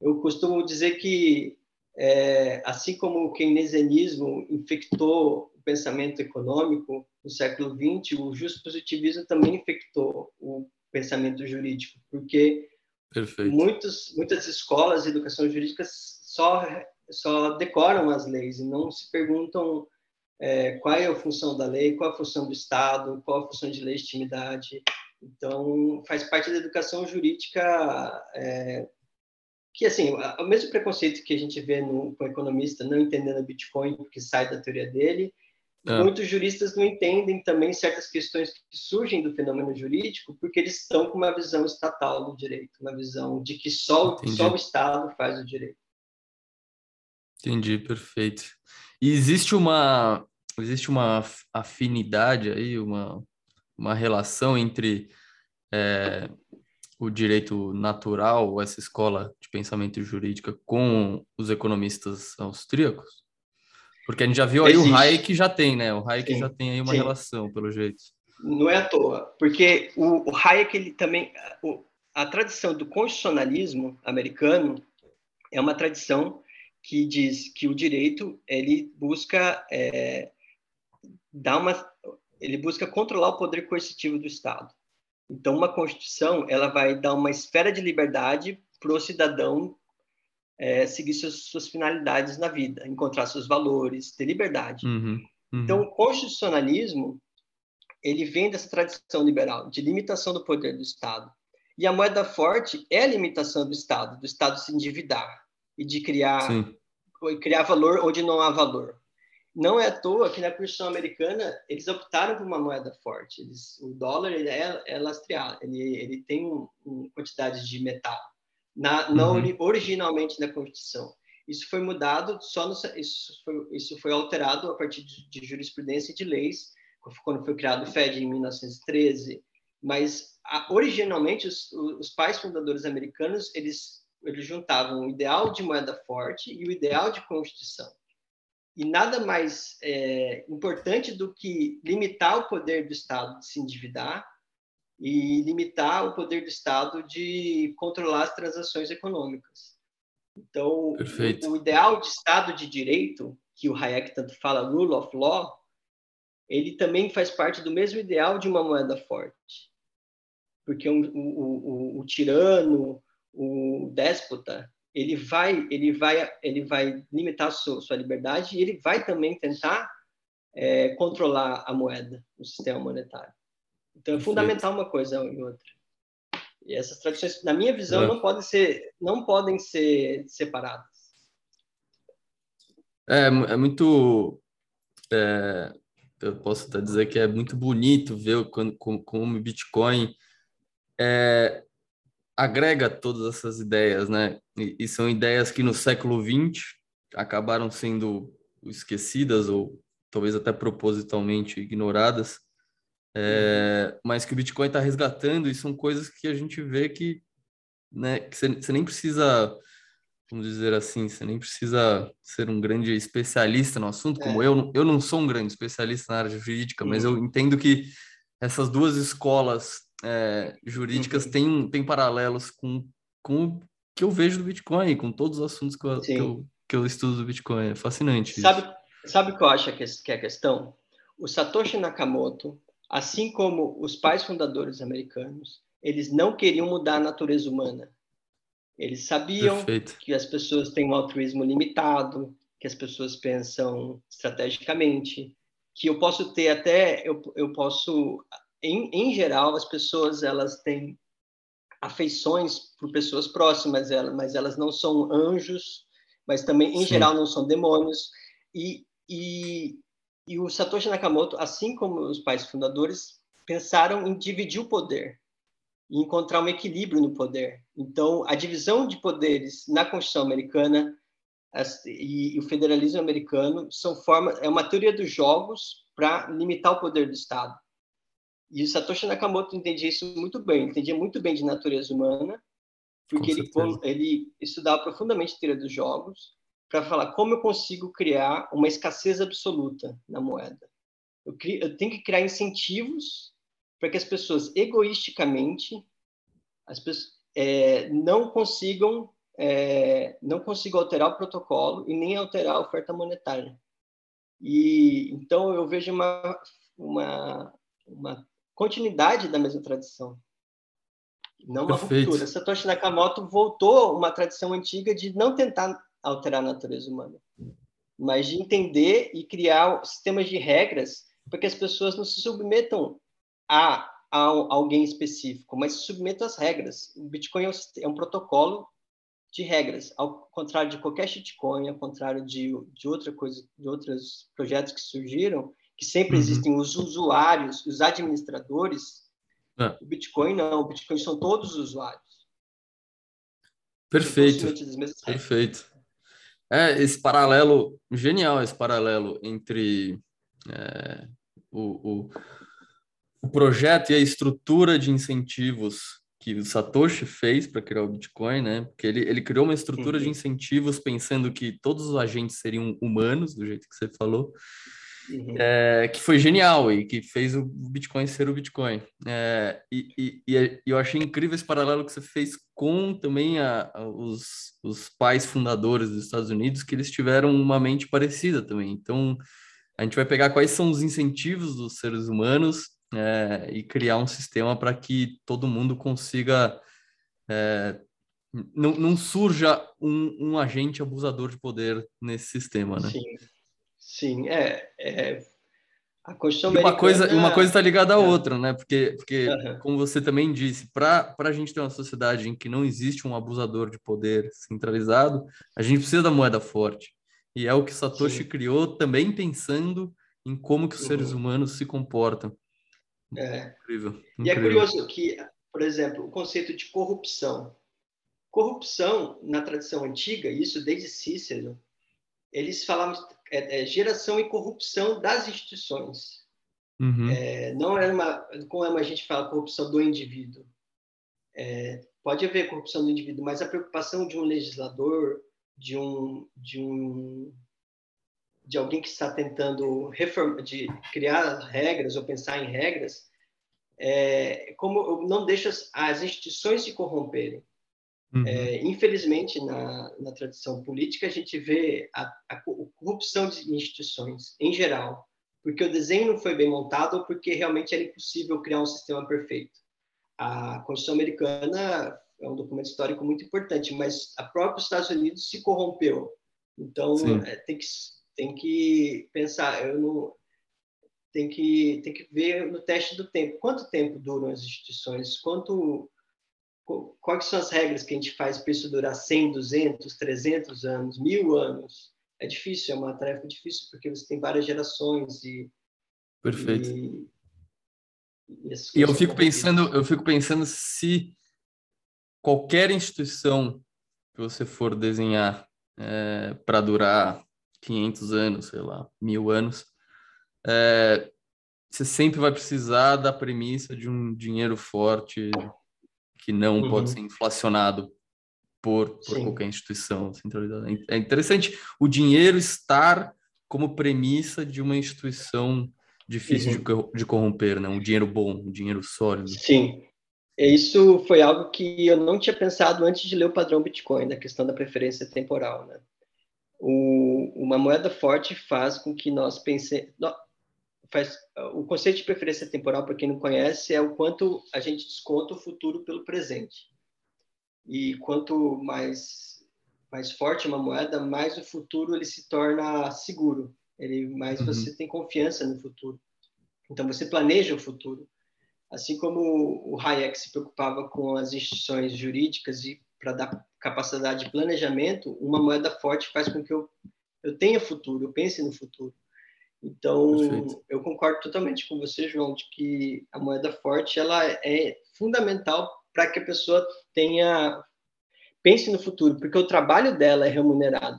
B: eu costumo dizer que, é, assim como o keynesianismo infectou o pensamento econômico no século XX, o justo positivismo também infectou o pensamento jurídico, porque muitos, muitas escolas de educação jurídica só, só decoram as leis e não se perguntam é, qual é a função da lei, qual a função do Estado, qual a função de legitimidade. Então, faz parte da educação jurídica é, que assim, o mesmo preconceito que a gente vê no, com o economista não entendendo Bitcoin porque sai da teoria dele, é. muitos juristas não entendem também certas questões que surgem do fenômeno jurídico porque eles estão com uma visão estatal do direito, uma visão de que só, só o Estado faz o direito.
A: Entendi, perfeito. E existe uma existe uma afinidade aí, uma, uma relação entre é, o direito natural, essa escola de pensamento jurídica, com os economistas austríacos? Porque a gente já viu aí Existe. o Hayek já tem, né? O Hayek sim, já tem aí uma sim. relação, pelo jeito.
B: Não é à toa, porque o, o Hayek ele também o, a tradição do constitucionalismo americano é uma tradição que diz que o direito ele busca é, dar uma ele busca controlar o poder coercitivo do Estado. Então, uma Constituição ela vai dar uma esfera de liberdade para o cidadão é, seguir suas, suas, finalidades na vida, encontrar seus valores, ter liberdade. Uhum, uhum. Então, o constitucionalismo ele vem dessa tradição liberal de limitação do poder do Estado. E a moeda forte é a limitação do Estado, do Estado se endividar e de criar criar valor onde não há valor. Não é à toa que na Constituição americana eles optaram por uma moeda forte. Eles, o dólar ele é, é lastreado, ele, ele tem uma um quantidade de metal. Na, uhum. não originalmente na Constituição. Isso foi mudado só no, isso foi, isso foi alterado a partir de, de jurisprudência e de leis quando foi criado o Fed em 1913. Mas a, originalmente os, os pais fundadores americanos eles eles juntavam o ideal de moeda forte e o ideal de constituição. E nada mais é, importante do que limitar o poder do Estado de se endividar e limitar o poder do Estado de controlar as transações econômicas. Então, o, o, ideal de Estado de Direito, que o Hayek tanto fala, rule of law, ele também faz parte do mesmo ideal de uma moeda forte. Porque o, o, o tirano, o déspota, ele vai, ele vai, ele vai limitar sua, sua liberdade e ele vai também tentar é, controlar a moeda, o sistema monetário. Então é fundamental uma coisa e outra. E essas tradições, na minha visão, é. não podem ser, não podem ser separadas.
A: É, é muito, é, eu posso até dizer que é muito bonito ver como, como o Bitcoin é, agrega todas essas ideias, né? E, e, são ideias que no século XX acabaram sendo esquecidas ou talvez até propositalmente ignoradas. é, mas que o Bitcoin está resgatando e são coisas que a gente vê que, né, que você nem precisa, vamos dizer assim, você nem precisa ser um grande especialista no assunto, como é. eu, eu não sou um grande especialista na área jurídica, uhum. mas eu entendo que essas duas escolas é, jurídicas uhum. têm, têm paralelos com, com o que eu vejo do Bitcoin, com todos os assuntos que eu, que eu, que eu, estudo do Bitcoin. É fascinante.
B: Sabe, sabe o que eu acho que é a questão? O Satoshi Nakamoto, assim como os pais fundadores americanos, eles não queriam mudar a natureza humana. Eles sabiam Perfeito. que as pessoas têm um altruísmo limitado, que as pessoas pensam estrategicamente, que eu posso ter até eu, eu posso em, em geral as pessoas elas têm afeições por pessoas próximas mas elas não são anjos mas também em Sim. geral não são demônios e, e e o Satoshi Nakamoto assim como os pais fundadores pensaram em dividir o poder e encontrar um equilíbrio no poder então a divisão de poderes na Constituição americana e, o federalismo americano são formas é uma teoria dos jogos para limitar o poder do Estado. E o Satoshi Nakamoto entendia isso muito bem, entendia muito bem de natureza humana, porque ele, ele estudava profundamente a teoria dos jogos para falar como eu consigo criar uma escassez absoluta na moeda. Eu, crio, eu tenho que criar incentivos para que as pessoas egoisticamente as pessoas, é, não consigam é, não consigo alterar o protocolo e nem alterar a oferta monetária. E então eu vejo uma, uma, uma continuidade da mesma tradição, não uma Perfeito. ruptura. Satoshi Nakamoto voltou uma tradição antiga de não tentar alterar a natureza humana, mas de entender e criar sistemas de regras para que as pessoas não se submetam a, a alguém específico, mas se submetam às regras. O Bitcoin é um, é um protocolo de regras, ao contrário de qualquer shitcoin, ao contrário de, de outra coisa, de outros projetos que surgiram, que sempre uhum. existem os usuários, os administradores. É. O Bitcoin não, o Bitcoin são todos os usuários.
A: Perfeito. Perfeito. É, esse paralelo, genial esse paralelo entre é, o, o, o projeto e a estrutura de incentivos que o Satoshi fez para criar o Bitcoin, né? Porque ele, ele criou uma estrutura uhum. de incentivos pensando que todos os agentes seriam humanos, do jeito que você falou, uhum. é, que foi genial e que fez o Bitcoin ser o Bitcoin. É, e, e, e, eu achei incrível esse paralelo que você fez com também a, a, os, os pais fundadores dos Estados Unidos, que eles tiveram uma mente parecida também. Então, a gente vai pegar quais são os incentivos dos seres humanos é, e criar um sistema para que todo mundo consiga. É, não, não surja um, um, agente abusador de poder nesse sistema, né?
B: Sim, sim, é, é a Constituição
A: uma coisa uma coisa está ligada à é. outra, né? Porque, porque uhum. como você também disse, para a gente ter uma sociedade em que não existe um abusador de poder centralizado, a gente precisa da moeda forte. E é o que Satoshi Sim. criou também pensando em como que os uhum. seres humanos se comportam.
B: É. Incrível, incrível. E é curioso que, por exemplo, o conceito de corrupção. Corrupção, na tradição antiga, isso desde Cícero, eles falavam é, é, geração e corrupção das instituições. Uhum. É, não é uma, como a gente fala, corrupção do indivíduo. É, pode haver corrupção do indivíduo, mas a preocupação de um legislador, de um, de um de alguém que está tentando reform, de criar regras ou pensar em regras, é, como não deixa as instituições se corromperem. Uhum. É, infelizmente, na, na tradição política, a gente vê a, a, corrupção de instituições, em geral, porque o desenho não foi bem montado ou porque realmente era impossível criar um sistema perfeito. A Constituição Americana é um documento histórico muito importante, mas a própria Estados Unidos se corrompeu. Então, é, tem que tem que pensar, eu não tem que tem que ver no teste do tempo, quanto tempo duram as instituições, quanto quais são as regras que a gente faz para isso durar 100, 200, 300 anos, mil anos. É difícil, é uma tarefa difícil porque você tem várias gerações e
A: perfeito. E, e, e eu fico pensando, eu fico pensando se qualquer instituição que você for desenhar é, para durar 500 anos, sei lá, mil anos, é, você sempre vai precisar da premissa de um dinheiro forte que não uhum. pode ser inflacionado por, por qualquer instituição centralizada. É interessante o dinheiro estar como premissa de uma instituição difícil uhum. de, de corromper, né? Um dinheiro bom, um dinheiro sólido.
B: Sim. Isso foi algo que eu não tinha pensado antes de ler o padrão Bitcoin, da questão da preferência temporal, né? O, uma moeda forte faz com que nós pensemos... Faz, o conceito de preferência temporal, para quem não conhece, é o quanto a gente desconta o futuro pelo presente. E quanto mais mais forte uma moeda, mais o futuro ele se torna seguro. Ele mais uhum. você tem confiança no futuro. Então você planeja o futuro. Assim como o Hayek se preocupava com as instituições jurídicas e para dar capacidade de planejamento, uma moeda forte faz com que eu eu tenha futuro, eu pense no futuro. Então, Perfeito. eu concordo totalmente com você, João, de que a moeda forte ela é fundamental para que a pessoa tenha pense no futuro, porque o trabalho dela é remunerado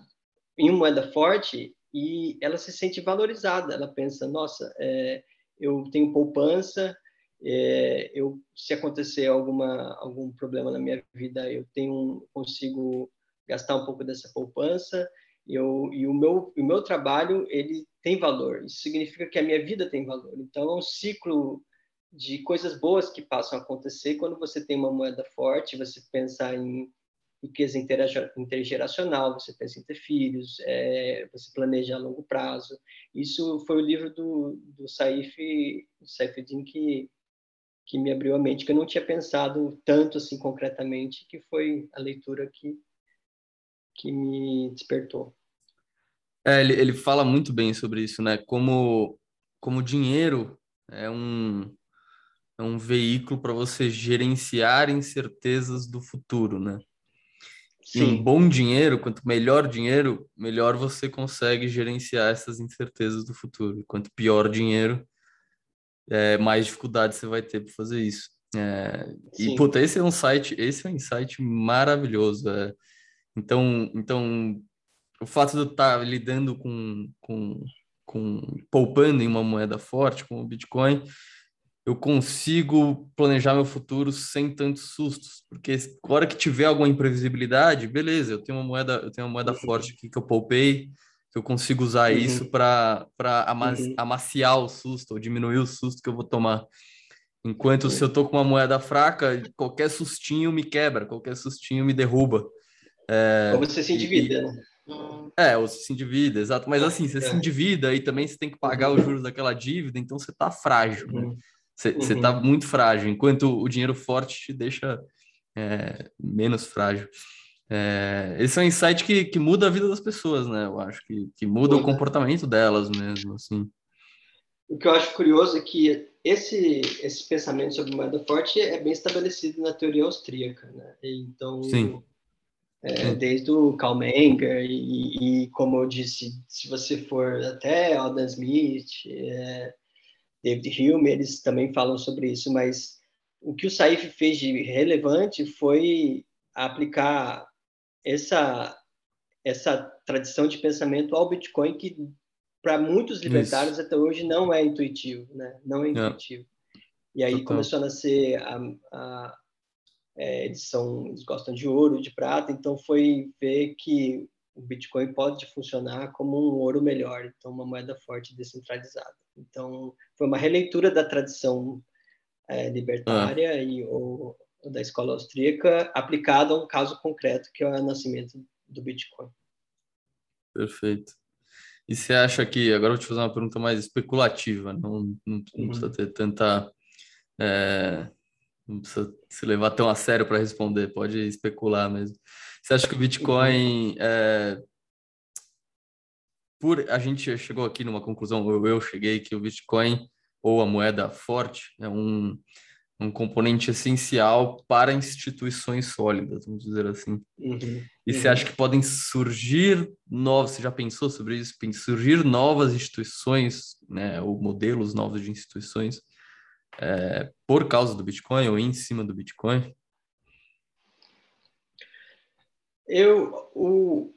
B: em moeda forte e ela se sente valorizada. Ela pensa, nossa, é, eu tenho poupança, é, eu se acontecer alguma algum problema na minha vida, eu tenho consigo gastar um pouco dessa poupança. Eu, e o meu o meu trabalho ele tem valor. Isso significa que a minha vida tem valor. Então é um ciclo de coisas boas que passam a acontecer quando você tem uma moeda forte, você pensa em riqueza intergeracional, você pensa em ter filhos, é, você planeja a longo prazo. Isso foi o livro do, do Saif, do Saifuddin que, que me abriu a mente, que eu não tinha pensado tanto assim concretamente, que foi a leitura que, que me despertou.
A: É, ele, ele fala muito bem sobre isso, né? Como, como dinheiro é um, é um veículo para você gerenciar incertezas do futuro, né? Sim. um bom dinheiro, quanto melhor dinheiro, melhor você consegue gerenciar essas incertezas do futuro. Quanto pior dinheiro, é, mais dificuldade você vai ter para fazer isso. É, e puta, esse é um site, esse é um insight maravilhoso. É. Então, então o fato de eu estar tá lidando com, com, com poupando em uma moeda forte, como o Bitcoin, eu consigo planejar meu futuro sem tantos sustos, porque a hora que tiver alguma imprevisibilidade, beleza, eu tenho uma moeda, eu tenho uma moeda uhum. forte aqui que eu poupei, que eu consigo usar uhum. isso para ama uhum. amaciar o susto ou diminuir o susto que eu vou tomar. Enquanto se eu tô com uma moeda fraca, qualquer sustinho me quebra, qualquer sustinho me derruba.
B: É, ou você se endivida, e, né?
A: É, ou você se endivida, exato. Mas assim, você é. se endivida e também você tem que pagar os juros daquela dívida, então você tá frágil. Né? Uhum. Você está uhum. muito frágil, enquanto o dinheiro forte te deixa é, menos frágil. É, esse é um insight que, que muda a vida das pessoas, né? Eu acho que, que muda o comportamento delas mesmo, assim.
B: O que eu acho curioso é que esse, esse pensamento sobre moeda forte é bem estabelecido na teoria austríaca, né? Então,
A: Sim.
B: É, desde o Karl Menger e, e, como eu disse, se você for até Adam Smith, é, David Hume, eles também falam sobre isso, mas o que o Saif fez de relevante foi aplicar essa essa tradição de pensamento ao Bitcoin que para muitos libertários isso. até hoje não é intuitivo, né? Não é, é. intuitivo. É. E aí Total. começou a nascer a, a é, edição, eles gostam de ouro, de prata, então foi ver que o Bitcoin pode funcionar como um ouro melhor, então uma moeda forte descentralizada. Então, foi uma releitura da tradição é, libertária ah. e ou, da escola austríaca aplicada a um caso concreto que é o nascimento do Bitcoin.
A: Perfeito. E você acha que agora eu vou te fazer uma pergunta mais especulativa, não, não, não uhum. precisa ter tanta é, não precisa se levar tão a sério para responder, pode especular mesmo. Você acha que o Bitcoin uhum. é, por a gente chegou aqui numa conclusão, ou eu cheguei que o Bitcoin ou a moeda forte é um, um componente essencial para instituições sólidas, vamos dizer assim. Uhum, e uhum. você acha que podem surgir novos, você já pensou sobre isso? Surgir novas instituições, né, ou modelos novos de instituições é, por causa do Bitcoin ou em cima do Bitcoin?
B: Eu, o,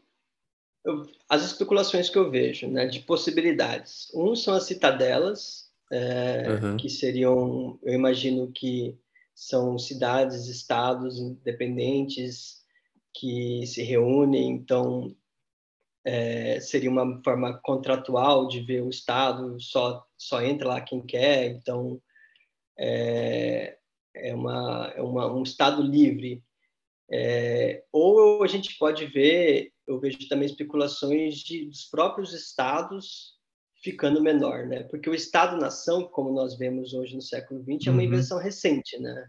B: as especulações que eu vejo, né, de possibilidades. Um são as citadelas, é, uhum. que seriam, eu imagino que são cidades, estados independentes que se reúnem, então é, seria uma forma contratual de ver o Estado, só, só entra lá quem quer, então é, é, uma, é uma, um Estado livre. É, ou a gente pode ver, eu vejo também especulações de, dos próprios Estados ficando menor, né? Porque o Estado-nação, como nós vemos hoje no século XX, é uma uhum. invenção recente, né?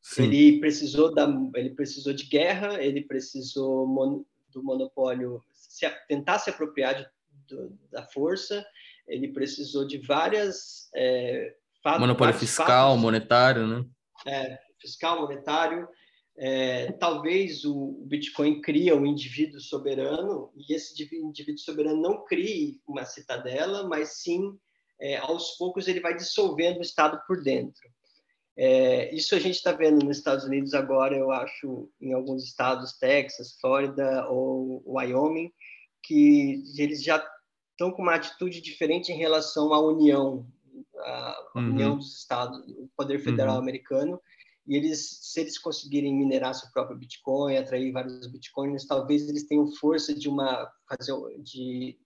B: Sim. Ele precisou da, ele precisou de guerra, ele precisou mon, do monopólio se, tentar se apropriar de, do, da força, ele precisou de várias. É,
A: fatos, monopólio fiscal, monetário, né?
B: É, fiscal, monetário. É, talvez o, Bitcoin cria um indivíduo soberano e esse indivíduo soberano não crie uma citadela, mas sim, é, aos poucos, ele vai dissolvendo o Estado por dentro. É, isso a gente está vendo nos Estados Unidos agora, eu acho, em alguns estados, Texas, Flórida ou Wyoming, que eles já estão com uma atitude diferente em relação à União, à uhum. União dos Estados, o poder federal uhum. americano. E eles, se eles conseguirem minerar seu próprio Bitcoin, atrair vários Bitcoins, talvez eles tenham força de uma fazer de,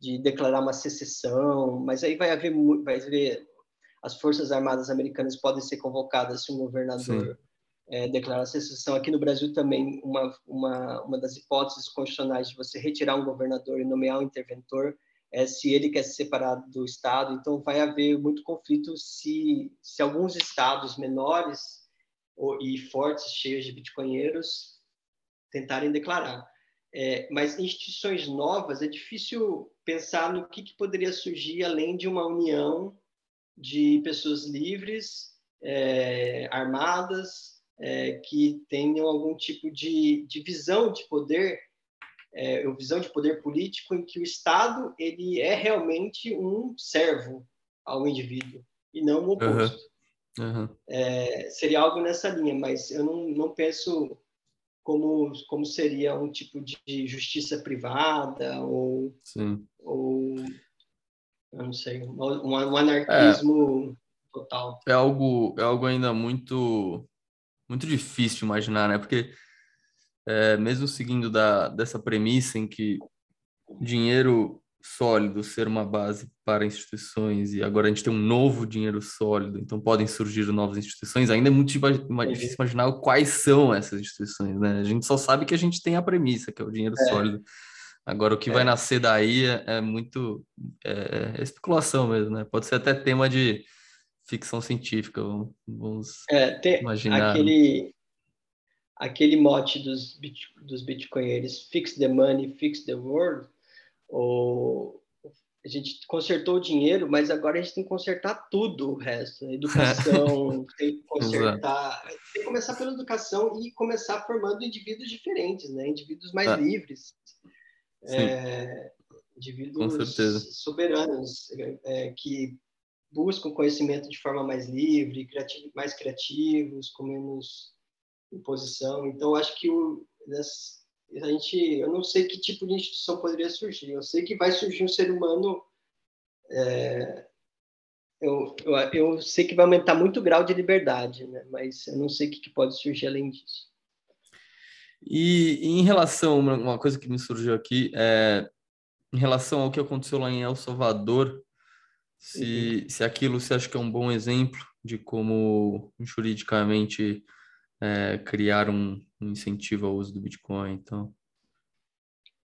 B: de declarar uma secessão, mas aí vai haver vai haver as Forças Armadas Americanas podem ser convocadas se um governador é, declarar secessão. Aqui no Brasil também, uma, uma, uma das hipóteses constitucionais de você retirar um governador e nomear um interventor é se ele quer se separar do Estado. Então, vai haver muito conflito se, se alguns estados menores ou, e fortes, cheios de bitcoinheiros, tentarem declarar. É, mas instituições novas, é difícil pensar no que, que poderia surgir além de uma união de pessoas livres, é, armadas, é, que tenham algum tipo de, de visão de poder, é, visão de poder político em que o Estado ele é realmente um servo ao indivíduo e não o oposto. Uhum. Uhum. É, seria algo nessa linha, mas eu não, não penso como, como seria um tipo de justiça privada ou,
A: Sim.
B: ou eu não sei, um, um anarquismo é, total.
A: É algo, é algo ainda muito, muito difícil de imaginar, né? Porque é, mesmo seguindo da, dessa premissa em que dinheiro sólido ser uma base para instituições e agora a gente tem um novo dinheiro sólido, então podem surgir novas instituições, ainda é muito difícil imaginar quais são essas instituições, né? A gente só sabe que a gente tem a premissa, que é o dinheiro é. sólido. Agora, o que é. vai nascer daí é, é muito é, é, especulação mesmo, né? Pode ser até tema de ficção científica, vamos
B: é, tem imaginar. Aquele, aquele mote dos, bit, dos bitcoinheiros, fix the money, fix the world, ou a gente consertou o dinheiro, mas agora a gente tem que consertar tudo o resto. A educação, tem que consertar. tem que começar pela educação e começar formando indivíduos diferentes, né? Indivíduos mais é. livres é, indivíduos soberanos é, que buscam conhecimento de forma mais livre, criativo, mais criativos, com menos imposição. Então, acho que o, a gente, eu não sei que tipo de instituição poderia surgir. Eu sei que vai surgir um ser humano. É, eu, eu, eu, sei que vai aumentar muito o grau de liberdade, né? mas eu não sei o que, que pode surgir além disso.
A: E em relação, uma coisa que me surgiu aqui, é, em relação ao que aconteceu lá em El Salvador, se, uhum. se aquilo você acha que é um bom exemplo de como juridicamente é, criar um, um incentivo ao uso do Bitcoin, então...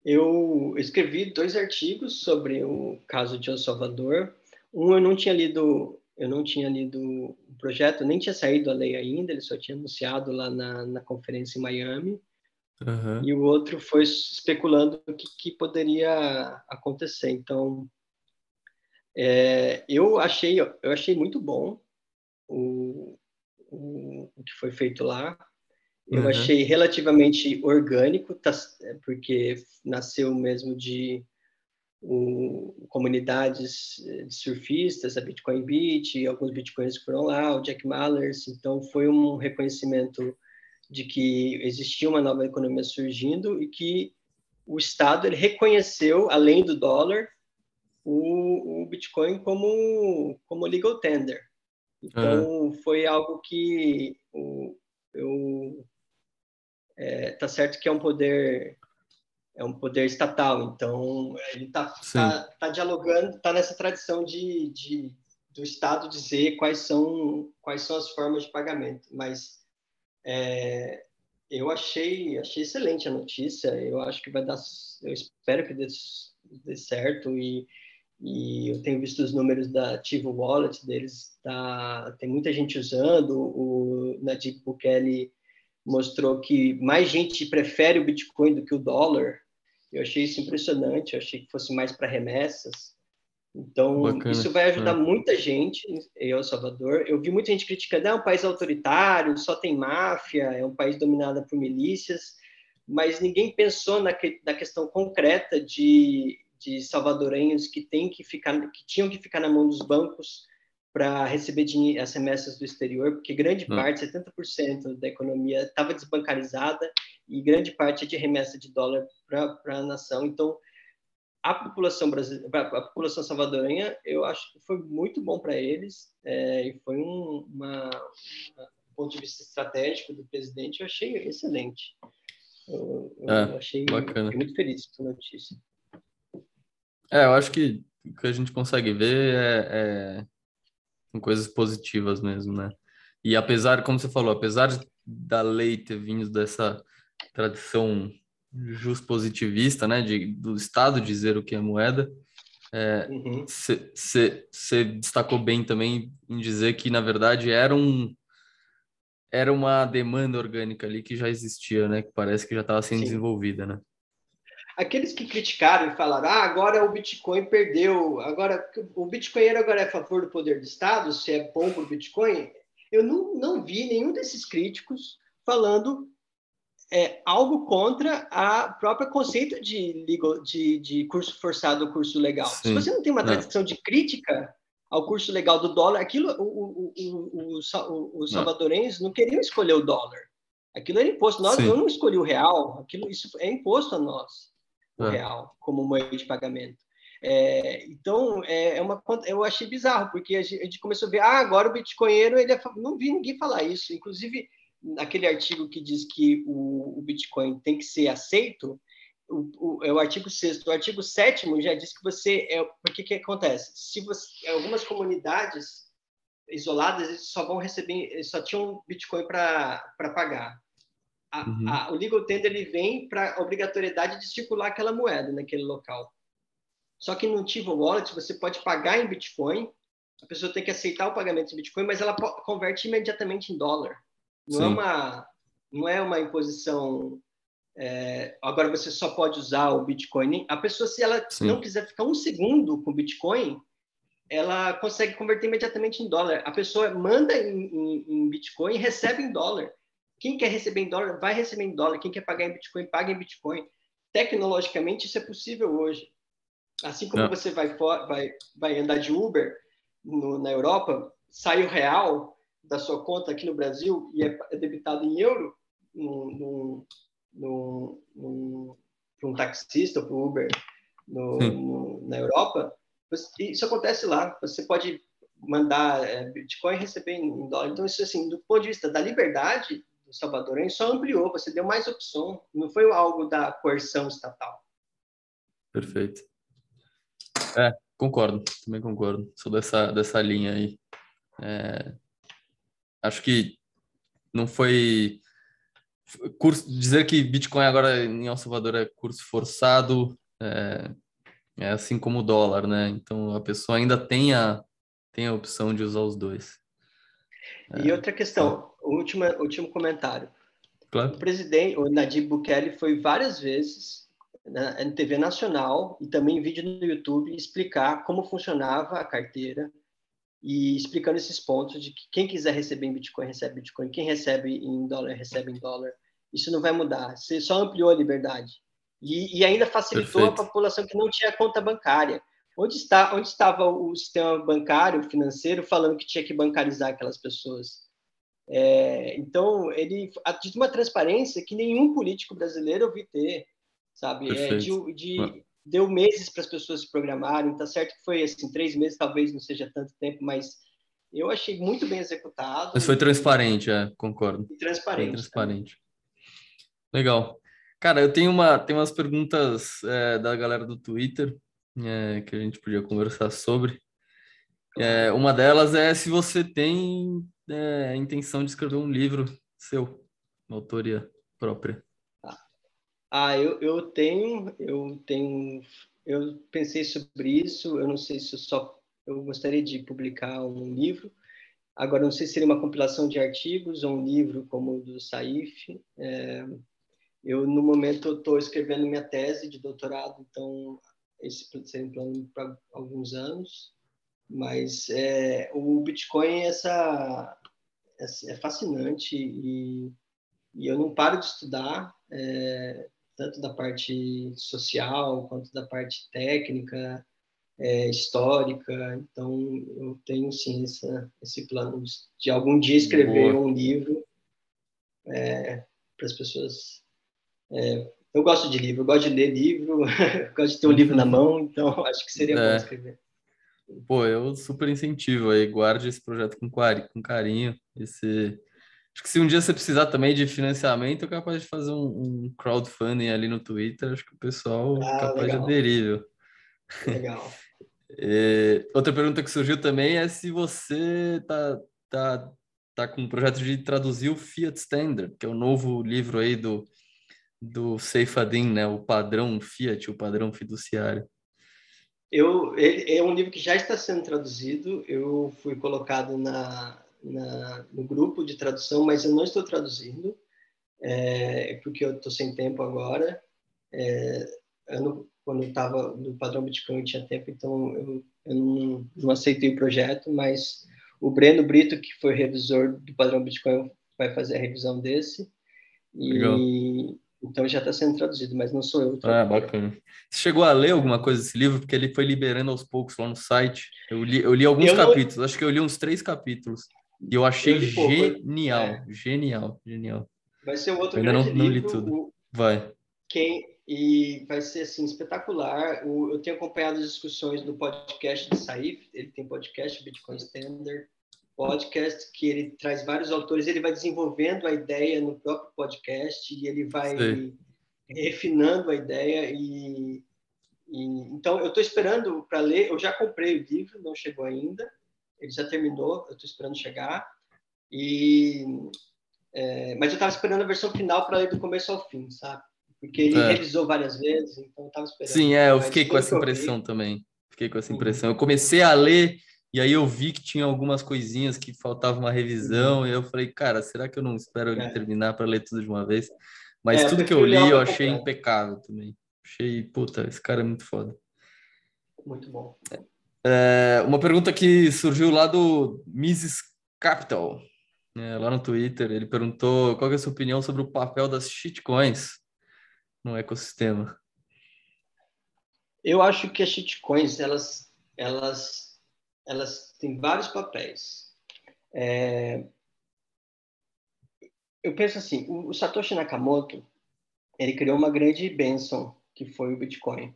B: Eu escrevi dois artigos sobre o caso de El Salvador. Um eu não tinha lido, eu não tinha lido o projeto, nem tinha saído a lei ainda, ele só tinha anunciado lá na, na conferência em Miami. Uhum. E o outro foi especulando o que, que poderia acontecer. Então, é, eu achei eu achei muito bom o, o, o que foi feito lá. Eu uhum. achei relativamente orgânico, tá, porque nasceu mesmo de o, comunidades de surfistas, a Bitcoin Beach, alguns bitcoins foram lá, o Jack Mallers, então foi um reconhecimento de que existia uma nova economia surgindo e que o Estado ele reconheceu, além do dólar, o, o Bitcoin como, como legal tender. Então, uhum. foi algo que o, eu é, tá certo que é um poder é um poder estatal, então ele está tá, tá dialogando, está nessa tradição de, de, do Estado dizer quais são quais são as formas de pagamento, mas é, eu achei achei excelente a notícia, eu acho que vai dar, eu espero que dê, dê certo e e eu tenho visto os números da Tivo Wallet deles, tá, tem muita gente usando, o Najib Bukele mostrou que mais gente prefere o Bitcoin do que o dólar, eu achei isso impressionante, eu achei que fosse mais para remessas, então Bacana. isso vai ajudar é. muita gente em El Salvador, eu vi muita gente criticando, é um país autoritário, só tem máfia, é um país dominado por milícias, mas ninguém pensou na, que, na questão concreta de de salvadorenhos que tem que ficar, que tinham que ficar na mão dos bancos para receber dinheiro, as remessas do exterior, porque grande hum. parte, 70% da economia estava desbancarizada e grande parte é de remessa de dólar para a nação. Então, a população brasileira, a população salvadorenha, eu acho que foi muito bom para eles é, e foi um, uma, ponto de vista estratégico do presidente, eu achei excelente. Eu, eu é, achei bacana. muito feliz com a notícia.
A: É, eu acho que o que a gente consegue ver é, é coisas positivas mesmo, né? E apesar, como você falou, apesar da lei ter vindo dessa tradição positivista, né, de, do Estado dizer o que é moeda, você é, uhum. destacou bem também em dizer que, na verdade, era um era uma demanda orgânica ali que já existia, né, que parece que já estava sendo Sim. desenvolvida, né?
B: Aqueles que criticaram e falaram, ah, agora o Bitcoin perdeu, agora o Bitcoinheiro agora é a favor do poder do Estado, se é bom para o Bitcoin, eu não, não vi nenhum desses críticos falando é, algo contra a própria conceito de, de, de curso forçado ou curso legal. Sim. Se você não tem uma tradição não. de crítica ao curso legal do dólar, aquilo o, o, o, os salvadorenses não. não queriam escolher o dólar. Aquilo era imposto. Nós, eu não escolhi o real, aquilo isso é imposto a nós é. real como meio de pagamento. É, então, é, é uma eu achei bizarro, porque a gente, começou a ver, ah, agora o bitcoinheiro, ele é, não vi ninguém falar isso. Inclusive, aquele artigo que diz que o, o Bitcoin tem que ser aceito, o, o, é o artigo 6 O artigo 7 já diz que você. É, porque que acontece? Se você, algumas comunidades isoladas só vão receber, só tinham Bitcoin para pagar a, uhum. a, o legal tender ele vem para a obrigatoriedade de circular aquela moeda naquele local. Só que no Tivo Wallet você pode pagar em Bitcoin, a pessoa tem que aceitar o pagamento em Bitcoin, mas ela converte imediatamente em dólar. Não é uma não é uma imposição. É, agora você só pode usar o Bitcoin. A pessoa se ela Sim. não quiser ficar um segundo com Bitcoin, ela consegue converter imediatamente em dólar. A pessoa manda em, em, em Bitcoin e recebe em dólar. Quem quer receber em dólar, vai receber em dólar. Quem quer pagar em Bitcoin, paga em Bitcoin. Tecnologicamente, isso é possível hoje. Assim como Não. você vai, vai, vai andar de Uber no, na Europa, sai o real da sua conta aqui no Brasil e é, é debitado em euro no, no, no, para um taxista ou para o Uber na Europa, isso acontece lá. Você pode mandar é, Bitcoin e receber em dólar. Então, isso assim, do ponto de vista da liberdade, do salvadorenho só ampliou, você deu mais opção, não foi algo da coerção estatal.
A: Perfeito. É, concordo, também concordo. Sou dessa, dessa linha aí. É, acho que não foi curso dizer que Bitcoin agora em El Salvador é curso forçado, é, é assim como o dólar, né? Então a pessoa ainda tem a, tem a opção de usar os dois.
B: E outra questão, último, último comentário. Claro. O presidente, o Nadib Bukele, foi várias vezes na, na TV nacional e também em vídeo no YouTube explicar como funcionava a carteira e explicando esses pontos de que quem quiser receber em Bitcoin recebe Bitcoin, quem recebe em dólar recebe em dólar. Isso não vai mudar. Você só ampliou a liberdade e, e ainda facilitou Perfeito. a população que não tinha conta bancária. Onde, está, onde estava o sistema bancário, financeiro, falando que tinha que bancarizar aquelas pessoas? É, então, ele atinge uma transparência que nenhum político brasileiro ouvi ter, sabe? É, de, de, deu meses para as pessoas se programarem. Tá certo que foi assim três meses, talvez não seja tanto tempo, mas eu achei muito bem executado.
A: Mas foi transparente, é, concordo.
B: E transparente.
A: Foi transparente. Legal. Cara, eu tenho uma, tenho umas perguntas é, da galera do Twitter é, que a gente podia conversar sobre. É, uma delas é se você tem é, a intenção de escrever um livro seu, uma autoria própria.
B: Ah, eu, eu tenho, eu tenho, eu pensei sobre isso. Eu não sei se eu só eu gostaria de publicar um livro. Agora, não sei se seria uma compilação de artigos ou um livro como o do Saif. É, eu, no momento, estou escrevendo minha tese de doutorado, então esse seria um plano para alguns anos. Mas é, o Bitcoin essa, é, é fascinante e, e, eu não paro de estudar, é, tanto da parte social quanto da parte técnica, é, histórica. Então, eu tenho sim essa, esse plano de, algum dia escrever Boa. um livro é, para as pessoas. É, eu gosto de livro, eu gosto de ler livro, gosto de ter um livro na mão, então acho que seria bom é. escrever.
A: Pô, eu super incentivo aí, guarde esse projeto com, com carinho. Esse... Acho que se um dia você precisar também de financiamento, é capaz de fazer um, um crowdfunding ali no Twitter, acho que o pessoal é ah, é capaz legal. de aderir, viu?
B: Legal.
A: é, outra pergunta que surgiu também é se você tá, tá, tá com um projeto de traduzir o Fiat Standard, que é o novo livro aí do, do Seifadin, né? O padrão Fiat, o padrão fiduciário.
B: Eu, ele, é um livro que já está sendo traduzido. Eu fui colocado na, na no grupo de tradução, mas eu não estou traduzindo, é, porque eu estou sem tempo agora. É, ano, quando eu estava no padrão Bitcoin eu tinha tempo, então eu, eu não, não, aceitei o projeto, mas o Breno Brito, que foi revisor do padrão Bitcoin, vai fazer a revisão desse. E, Legal. Então já está sendo traduzido, mas não sou eu.
A: Ah, bacana. Você chegou a ler alguma coisa desse livro? Porque ele foi liberando aos poucos lá no site. Eu li, eu li alguns eu capítulos, não... acho que eu li uns três capítulos. E eu achei eu genial, é. genial, genial.
B: Vai ser um outro eu ainda não, livro,
A: não li tudo. Vai.
B: Quem, e vai ser assim espetacular. eu tenho acompanhado as discussões do podcast de Saif, ele tem podcast Bitcoin Standard podcast que ele traz vários autores, ele vai desenvolvendo a ideia no próprio podcast e ele vai Sim. refinando a ideia e, e então eu estou esperando para ler. Eu já comprei o livro, não chegou ainda. Ele já terminou, eu estou esperando chegar. E é, mas eu estava esperando a versão final para ler do começo ao fim, sabe? Porque ele é. revisou várias vezes, então eu estava esperando.
A: Sim, é, eu fiquei com essa impressão também. Fiquei com essa uhum. impressão. Eu comecei a ler e aí eu vi que tinha algumas coisinhas que faltava uma revisão, e eu falei, cara, será que eu não espero ele é. terminar para ler tudo de uma vez? Mas é, tudo que eu li eu achei impecável também. Achei, puta, esse cara é muito foda.
B: Muito bom.
A: É, uma pergunta que surgiu lá do Mrs. Capital, é, lá no Twitter. Ele perguntou qual é a sua opinião sobre o papel das shitcoins no ecossistema.
B: Eu acho que as shitcoins, elas, elas elas têm vários papéis. É... Eu penso assim, o Satoshi Nakamoto, ele criou uma grande bênção, que foi o Bitcoin.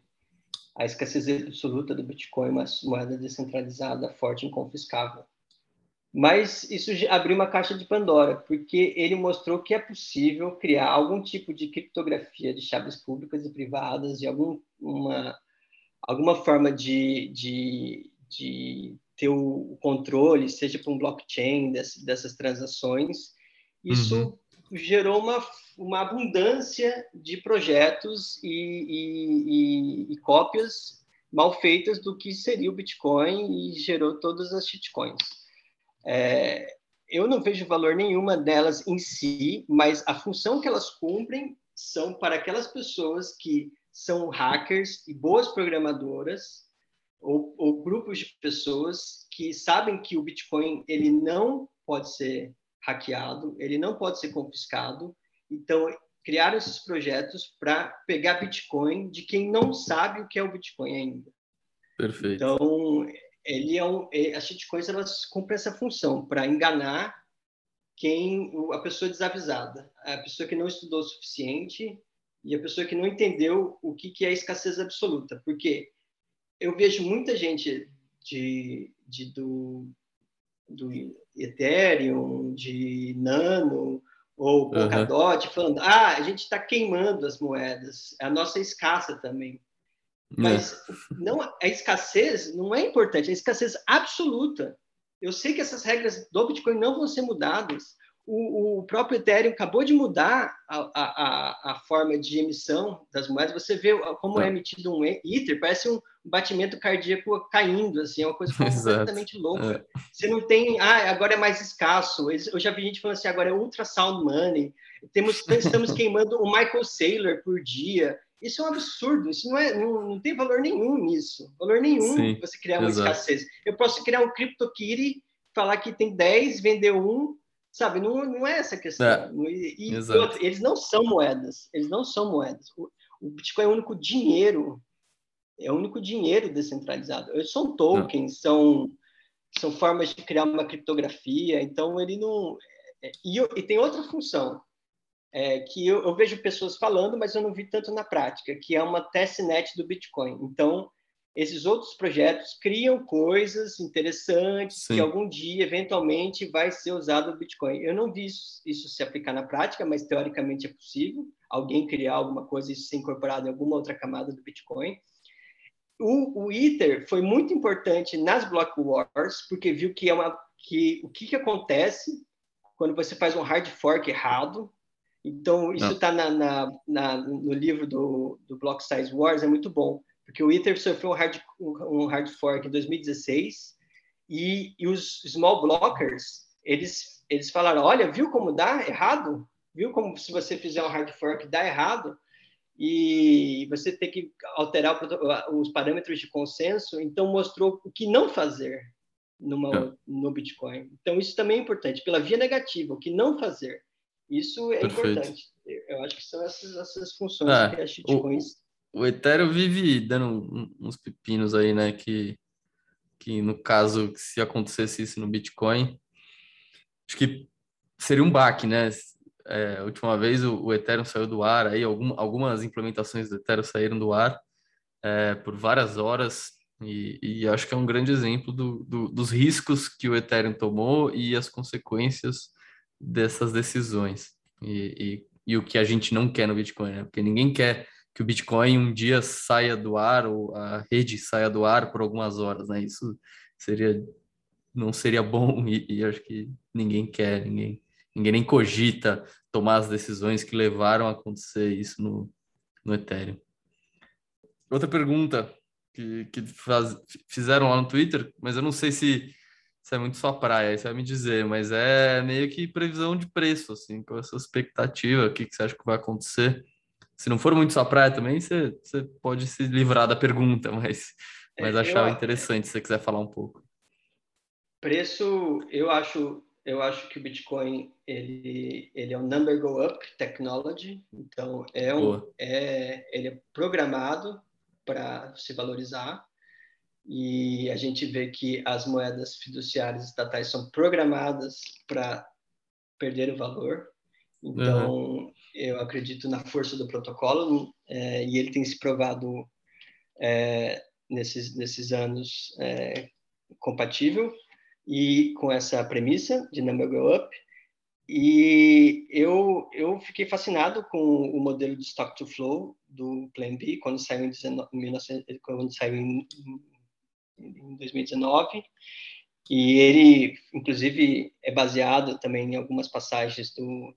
B: A escassez absoluta do Bitcoin, uma moeda descentralizada, forte e inconfiscável. Mas isso abriu uma caixa de Pandora, porque ele mostrou que é possível criar algum tipo de criptografia de chaves públicas e privadas, e alguma, alguma forma de, de, de ter o controle, seja para um blockchain dessas, dessas transações. Isso uhum. gerou uma, uma abundância de projetos e, e, e, e, cópias mal feitas do que seria o Bitcoin e gerou todas as shitcoins. É, eu não vejo valor nenhuma delas em si, mas a função que elas cumprem são para aquelas pessoas que são hackers e boas programadoras ou, ou, grupos de pessoas que sabem que o Bitcoin ele não pode ser hackeado, ele não pode ser confiscado. Então, criaram esses projetos para pegar Bitcoin de quem não sabe o que é o Bitcoin ainda.
A: Perfeito.
B: Então, ele é um, as shitcoins elas cumprem essa função para enganar quem a pessoa desavisada, a pessoa que não estudou o suficiente e a pessoa que não entendeu o que, que é escassez absoluta. Porque eu vejo muita gente de, de do, do Ethereum, de Nano ou Polkadot, uhum. falando: ah, a gente está queimando as moedas, a nossa é escassa também. É. Mas é. não, a escassez não é importante, a escassez absoluta. Eu sei que essas regras do Bitcoin não vão ser mudadas. O, o próprio Ethereum acabou de mudar a, a, a, forma de emissão das moedas. Você vê como é, é emitido um Ether, parece um batimento cardíaco caindo, assim, é uma coisa completamente louca. É. Você não tem, ah, agora é mais escasso. Eu já vi gente falando assim, agora é ultrasound money. Temos, estamos queimando o Michael Saylor por dia. Isso é um absurdo, isso não, é, não, não tem valor nenhum nisso. Valor nenhum Sim, você criar uma exato. escassez. Eu posso criar um CryptoKitty, falar que tem 10, vender um, sabe? Não, não é essa questão. É, e, e outro, eles não são moedas, eles não são moedas. O, o Bitcoin é o único dinheiro é o único dinheiro descentralizado. São tokens, são, são formas de criar uma criptografia, então ele não. É, e, e tem outra função, é, que eu, eu, vejo pessoas falando, mas eu não vi tanto na prática, que é uma testnet do Bitcoin. Então, esses outros projetos criam coisas interessantes Sim. que algum dia, eventualmente, vai ser usado o Bitcoin. Eu não vi isso, isso, se aplicar na prática, mas teoricamente é possível alguém criar alguma coisa e ser incorporado em alguma outra camada do Bitcoin o, o ITER foi muito importante nas Block Wars, porque viu que é uma que o que, que acontece quando você faz um hard fork errado. Então, isso está no livro do, do Block Size Wars, é muito bom, porque o ITER sofreu um hard, um hard fork em 2016 e, e os small blockers, eles, eles falaram, olha, viu como dá errado? Viu como se você fizer um hard fork dá errado? e você tem que alterar os parâmetros de consenso, então mostrou o que não fazer numa, é. no Bitcoin. Então isso também é importante, pela via negativa, o que não fazer. Isso é Perfeito. importante. Eu acho que são essas, essas funções é, que as shitcoins...
A: O, Ethereum vive dando uns pepinos aí, né, que, que no caso, se acontecesse isso no Bitcoin, acho que seria um baque, né? É, a última vez o, o, Ethereum saiu do ar, aí algum, algumas implementações do Ethereum saíram do ar é, por várias horas, e, e, acho que é um grande exemplo do, do, dos riscos que o Ethereum tomou e as consequências dessas decisões. E, e, e o que a gente não quer no Bitcoin, né? Porque ninguém quer que o Bitcoin um dia saia do ar ou a rede saia do ar por algumas horas, né? Isso seria não seria bom e, e acho que ninguém quer, ninguém ninguém nem cogita tomar as decisões que levaram a acontecer isso no, no Ethereum. Outra pergunta que, que faz, fizeram lá no Twitter, mas eu não sei se, é muito sua praia, você vai me dizer, mas é meio que previsão de preço, assim, qual é a sua expectativa, o que, que você acha que vai acontecer? Se não for muito sua praia também, você, você pode se livrar da pergunta, mas, mas é, achava eu, interessante se você quiser falar um pouco.
B: Preço, eu acho eu acho que o Bitcoin ele, ele é um number go up technology, então é um, é, ele é programado para se valorizar e a gente vê que as moedas fiduciárias estatais são programadas para perder o valor. Então uhum. Eu acredito na força do protocolo é, e ele tem se provado é, nesses nesses anos é, compatível e com essa premissa de Number Go Up. E eu, eu fiquei fascinado com o modelo de Stock to Flow do Plan B, quando saiu em, 19, quando saiu em, em 2019. E ele, inclusive, é baseado também em algumas passagens do,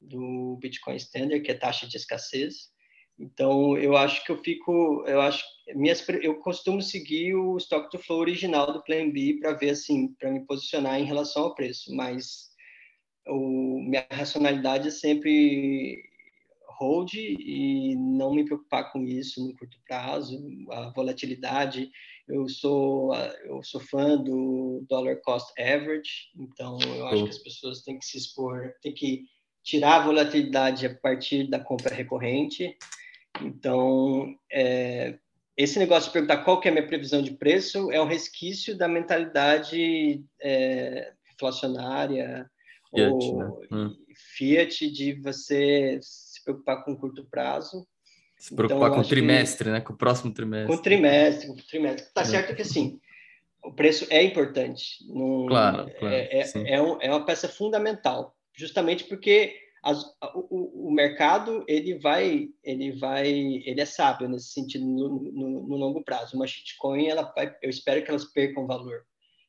B: do Bitcoin Standard, que é taxa de escassez. Então, eu acho que eu fico, eu acho, minhas, eu costumo seguir o stock to flow original do Plan B para ver assim, para me posicionar em relação ao preço, mas o, minha racionalidade é sempre hold e não me preocupar com isso no curto prazo, a volatilidade. Eu sou eu sou fã do dollar cost average, então eu acho que as pessoas têm que se expor, têm que tirar a volatilidade a partir da compra recorrente então, é, esse negócio de perguntar qual que é a minha previsão de preço é um resquício da mentalidade é, inflacionária Fiat, ou né? hum. Fiat de você se preocupar com o curto prazo.
A: Se preocupar então, com o trimestre, que... né? Com o próximo trimestre.
B: Com o trimestre, com o trimestre. Tá é. certo que assim, o preço é importante. Não,
A: claro, claro.
B: É, é, é, um, é, uma peça fundamental, justamente porque as, o, o, mercado ele vai, ele vai, ele é sábio nesse sentido no, no, no longo prazo. Uma shitcoin, ela vai, eu espero que elas percam valor.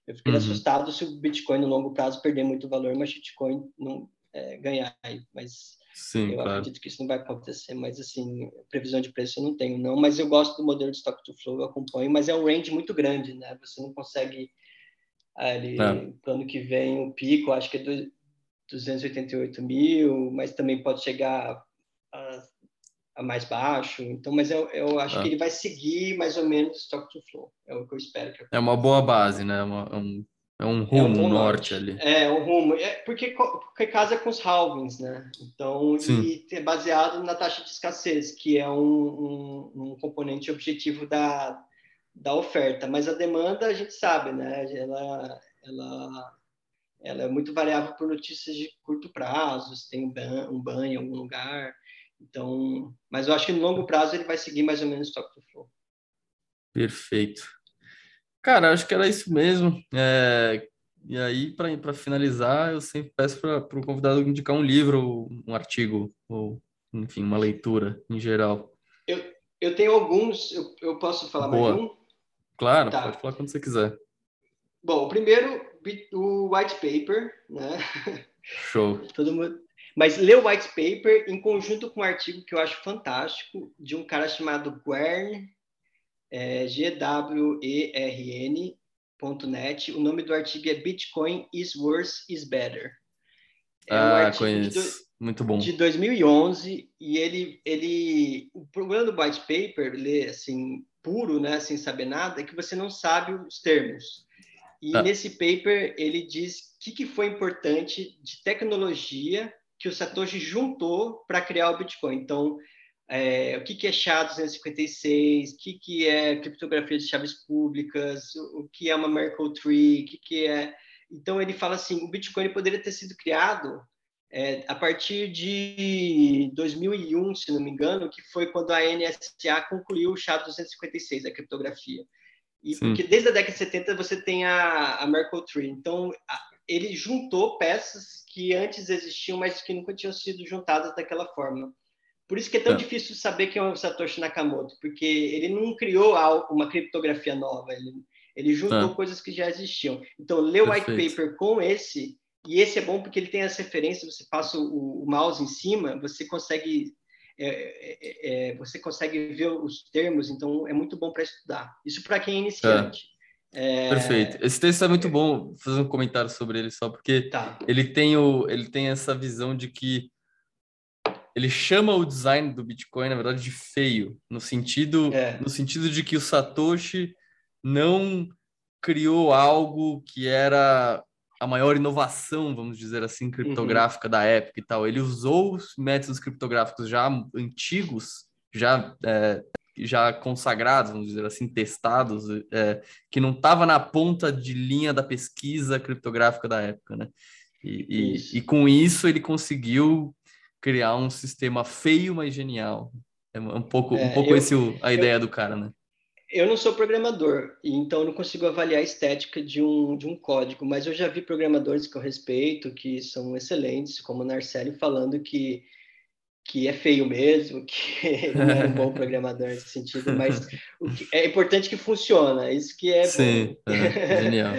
B: Eu fiquei uhum. assustado se o Bitcoin no longo prazo perder muito valor, uma shitcoin não é, ganhar. Mas
A: Sim,
B: eu
A: claro.
B: acredito que isso não vai acontecer, mas assim, previsão de preço eu não tenho, não. Mas eu gosto do modelo de stock to flow, eu acompanho, mas é um range muito grande, né? Você não consegue ali, é. ano que vem o pico, acho que é do, 288 mil, mas também pode chegar a, a mais baixo. Então, mas eu, eu acho é. que ele vai seguir mais ou menos stock to flow. É o que eu espero. Que
A: é uma boa base, né? Uma, é um é um rumo é um norte, norte, ali.
B: É, um rumo. É porque, porque casa com os halvings, né? Então, Sim. e é baseado na taxa de escassez, que é um, um, um, componente objetivo da, da oferta. Mas a demanda, a gente sabe, né? Ela, ela, ela é muito variável por notícias de curto prazo, se tem um ban, um ban em algum lugar. Então, mas eu acho que no longo prazo ele vai seguir mais ou menos o stock to flow.
A: Perfeito. Cara, acho que era isso mesmo. É, e aí, para finalizar, eu sempre peço para o convidado indicar um livro, um artigo, ou, enfim, uma leitura em geral.
B: Eu, eu tenho alguns, eu, eu posso falar Boa. mais um?
A: Claro, tá. pode falar quando você quiser.
B: Bom, o primeiro, o white paper, né?
A: Show.
B: Todo mundo... Mas ler o white paper em conjunto com um artigo que eu acho fantástico, de um cara chamado Gwern é gwern.net. O nome do artigo é Bitcoin is worse is better.
A: É ah, um artigo conheço. Do, Muito bom.
B: De 2011 e ele ele o problema do white paper, ler assim puro, né, sem saber nada, é que você não sabe os termos. E ah. nesse paper ele diz o que, que foi importante de tecnologia que o Satoshi juntou para criar o Bitcoin. Então, é, o que, que é SHA-256, o que, que é criptografia de chaves públicas, o, o que é uma Merkle Tree, o que, que é... Então, ele fala assim, o Bitcoin poderia ter sido criado é, a partir de 2001, se não me engano, que foi quando a NSA concluiu o SHA-256, a criptografia. E porque desde a década de 70 você tem a, a Merkle Tree. Então, a, ele juntou peças que antes existiam, mas que nunca tinham sido juntadas daquela forma. Por isso que é tão é. difícil saber quem é o Satoshi Nakamoto, porque ele não criou uma criptografia nova, ele, ele juntou é. coisas que já existiam. Então, ler o white paper com esse, e esse é bom porque ele tem as referências, você passa o, o mouse em cima, você consegue é, é, é você consegue ver os termos, então é muito bom para estudar. Isso para quem é iniciante.
A: É... Perfeito. Esse texto é muito bom. Vou fazer um comentário sobre ele só porque tá. ele tem o ele tem essa visão de que ele chama o design do Bitcoin, na verdade, de feio, no sentido, é. no sentido de que o Satoshi não criou algo que era a maior inovação, vamos dizer assim, uhum. criptográfica uhum. da época e tal. Ele usou os métodos criptográficos já antigos, já é, já consagrados, vamos dizer assim, testados, é, que não estava na ponta de linha da pesquisa criptográfica da época, né? E, e, e, com isso ele conseguiu criar um sistema feio, mas genial. É um pouco, é, um pouco eu, esse a ideia eu, do cara, né?
B: Eu não sou programador, então não consigo avaliar a estética de um, de um código, mas eu já vi programadores que eu respeito, que são excelentes, como o Narcelli, falando que, que é feio mesmo, que não é um bom programador nesse sentido, mas é importante que funciona, isso que é
A: Sim, é, genial.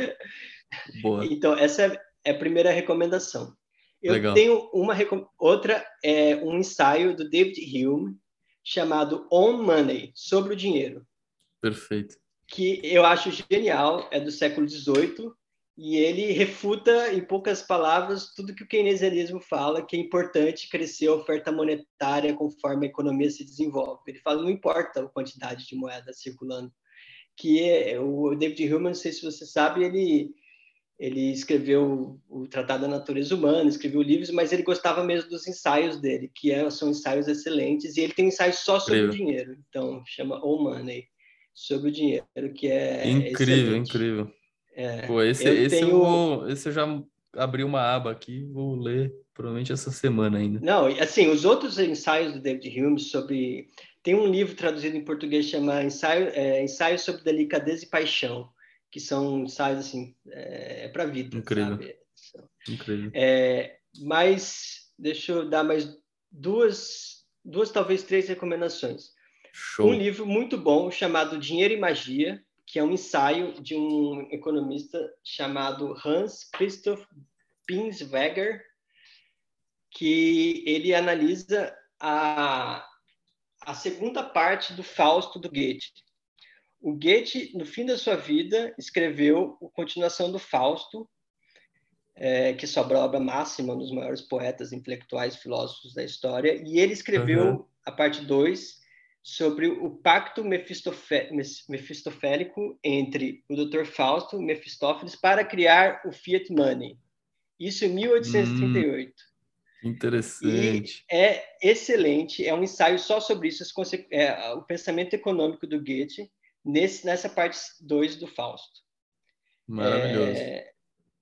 A: Boa.
B: Então, essa é a primeira recomendação. Eu Legal. tenho uma outra é um ensaio do David Hume chamado On Money, sobre o dinheiro.
A: Perfeito.
B: Que eu acho genial, é do século XVIII e ele refuta em poucas palavras tudo que o keynesianismo fala, que é importante crescer a oferta monetária conforme a economia se desenvolve. Ele fala não importa a quantidade de moeda circulando, que é, o David Hume, não sei se você sabe, ele ele escreveu o Tratado da Natureza Humana, escreveu livros, mas ele gostava mesmo dos ensaios dele, que são ensaios excelentes, e ele tem ensaios só sobre incrível. o dinheiro, então chama All Money, sobre o dinheiro, que é
A: Incrível, excelente. incrível. É, Pô, esse, eu, esse, tenho... eu vou, esse eu já abri uma aba aqui, vou ler provavelmente essa semana ainda.
B: Não, assim, os outros ensaios do David Hume sobre. Tem um livro traduzido em português chama Ensaio, é, Ensaio sobre Delicadeza e Paixão, que são ensaios assim, é, para a vida.
A: Incrível.
B: Sabe?
A: Incrível.
B: É, mas deixa eu dar mais duas, duas talvez três recomendações.
A: Show.
B: Um livro muito bom chamado Dinheiro e Magia, que é um ensaio de um economista chamado Hans Christoph Binswanger, que ele analisa a, a segunda parte do Fausto do Goethe. O Goethe, no fim da sua vida, escreveu a continuação do Fausto, é, que sobra a obra máxima, um dos maiores poetas, intelectuais, filósofos da história, e ele escreveu uhum. a parte 2 sobre o pacto mefistofélico entre o Dr. Fausto e Mefistófeles para criar o Fiat Money. Isso em 1838. Hum.
A: Interessante.
B: E é excelente, é um ensaio só sobre isso, é, o pensamento econômico do Goethe, nesse, nessa parte 2 do Fausto.
A: Maravilhoso.
B: É,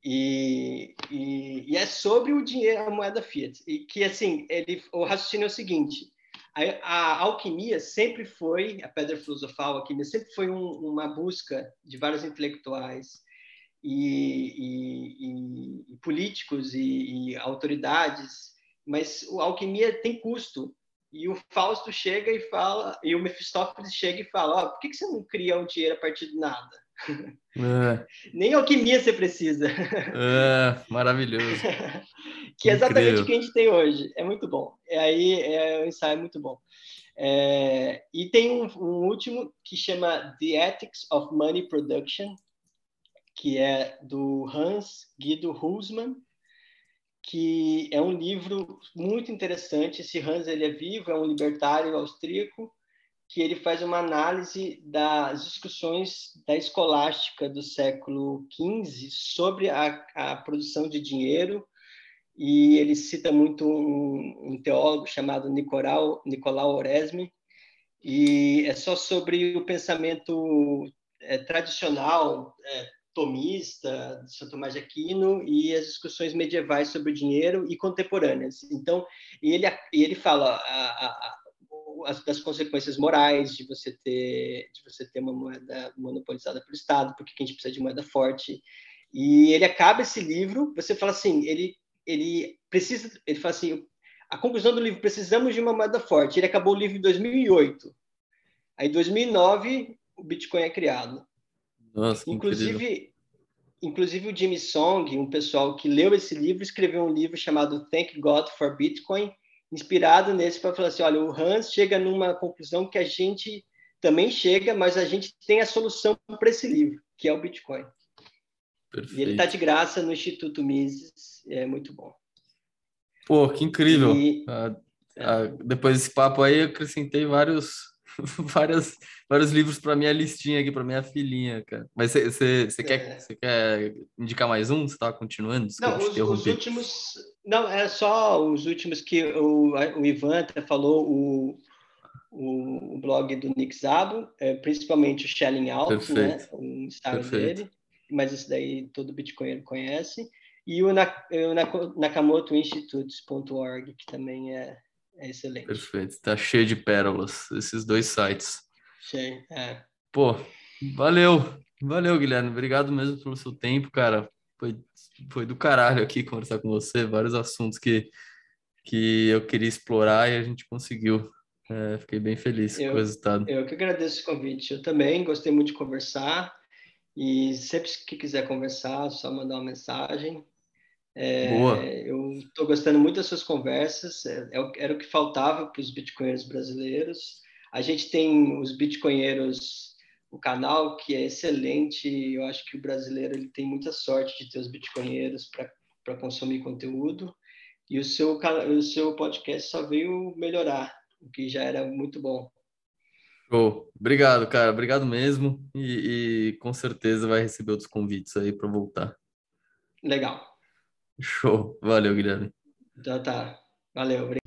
B: e, e, e, é sobre o dinheiro, a moeda fiat. E que, assim, ele, o raciocínio é o seguinte, a, a alquimia sempre foi, a pedra filosofal, a alquimia sempre foi um, uma busca de vários intelectuais, e, e, e políticos e, e, autoridades, mas a alquimia tem custo. E o Fausto chega e fala, e o Mefistófeles chega e fala: oh, por que, que você não cria um dinheiro a partir de nada? É. Nem alquimia você precisa.
A: É, maravilhoso.
B: que é exatamente o que a gente tem hoje. É muito bom. E aí é um ensaio muito bom. É, e tem um, um, último que chama The Ethics of Money Production, que é do Hans Guido Husmann, que é um livro muito interessante. Esse Hans ele é vivo, é um libertário austríaco, que ele faz uma análise das discussões da escolástica do século XV sobre a, a produção de dinheiro e ele cita muito um, um teólogo chamado Nicolau, Nicolau Oresme e é só sobre o pensamento é, tradicional é, tomista, de São Tomás de Aquino, e as discussões medievais sobre o dinheiro e contemporâneas. Então, ele, ele fala a, as, das consequências morais de você ter de você ter uma moeda monopolizada pelo Estado, porque a gente precisa de moeda forte. E ele acaba esse livro, você fala assim, ele ele precisa, ele fala assim, a conclusão do livro, precisamos de uma moeda forte. Ele acabou o livro em 2008. Aí, em 2009, o Bitcoin é criado.
A: Nossa,
B: inclusive, inclusive o Jimmy Song, um pessoal que leu esse livro, escreveu um livro chamado Thank God for Bitcoin, inspirado nesse para falar assim, olha, o Hans chega numa conclusão que a gente também chega, mas a gente tem a solução para esse livro, que é o Bitcoin. Perfeito. E ele está de graça no Instituto Mises, é muito bom.
A: Pô, que incrível! E... Ah, ah, depois desse papo aí, eu acrescentei vários várias, vários livros para minha listinha aqui, para minha filhinha, cara. Mas você é. quer, quer indicar mais um? Você estava continuando?
B: Não, os, os, últimos. Não, é só os últimos que o, o Ivan até falou, o, o, blog do Nick Zabo, é, principalmente o Shelling Out, né? O Instagram dele. Mas esse daí todo Bitcoin conhece. E o, o nakamotoinstitutes.org, que também é é excelente.
A: Perfeito. Tá cheio de pérolas, esses dois sites.
B: Cheio, é.
A: Pô, valeu. Valeu, Guilherme. Obrigado mesmo pelo seu tempo, cara. Foi, foi do caralho aqui conversar com você. Vários assuntos que, que eu queria explorar e a gente conseguiu. É, fiquei bem feliz eu, com o resultado.
B: Eu que agradeço o convite. Eu também gostei muito de conversar. E sempre que quiser conversar, é só mandar uma mensagem. É, Boa. Eu estou gostando muito das suas conversas, é, é era o que faltava para os bitcoinheiros brasileiros. A gente tem os bitcoinheiros, o canal que é excelente, eu acho que o brasileiro ele tem muita sorte de ter os bitcoinheiros para consumir conteúdo, e o seu, o seu podcast só veio melhorar, o que já era muito bom.
A: Show. Obrigado, cara. Obrigado mesmo. E, e com certeza vai receber outros convites aí para voltar.
B: Legal.
A: Show. Valeu, Guilherme.
B: Então tá. Valeu, obrigado.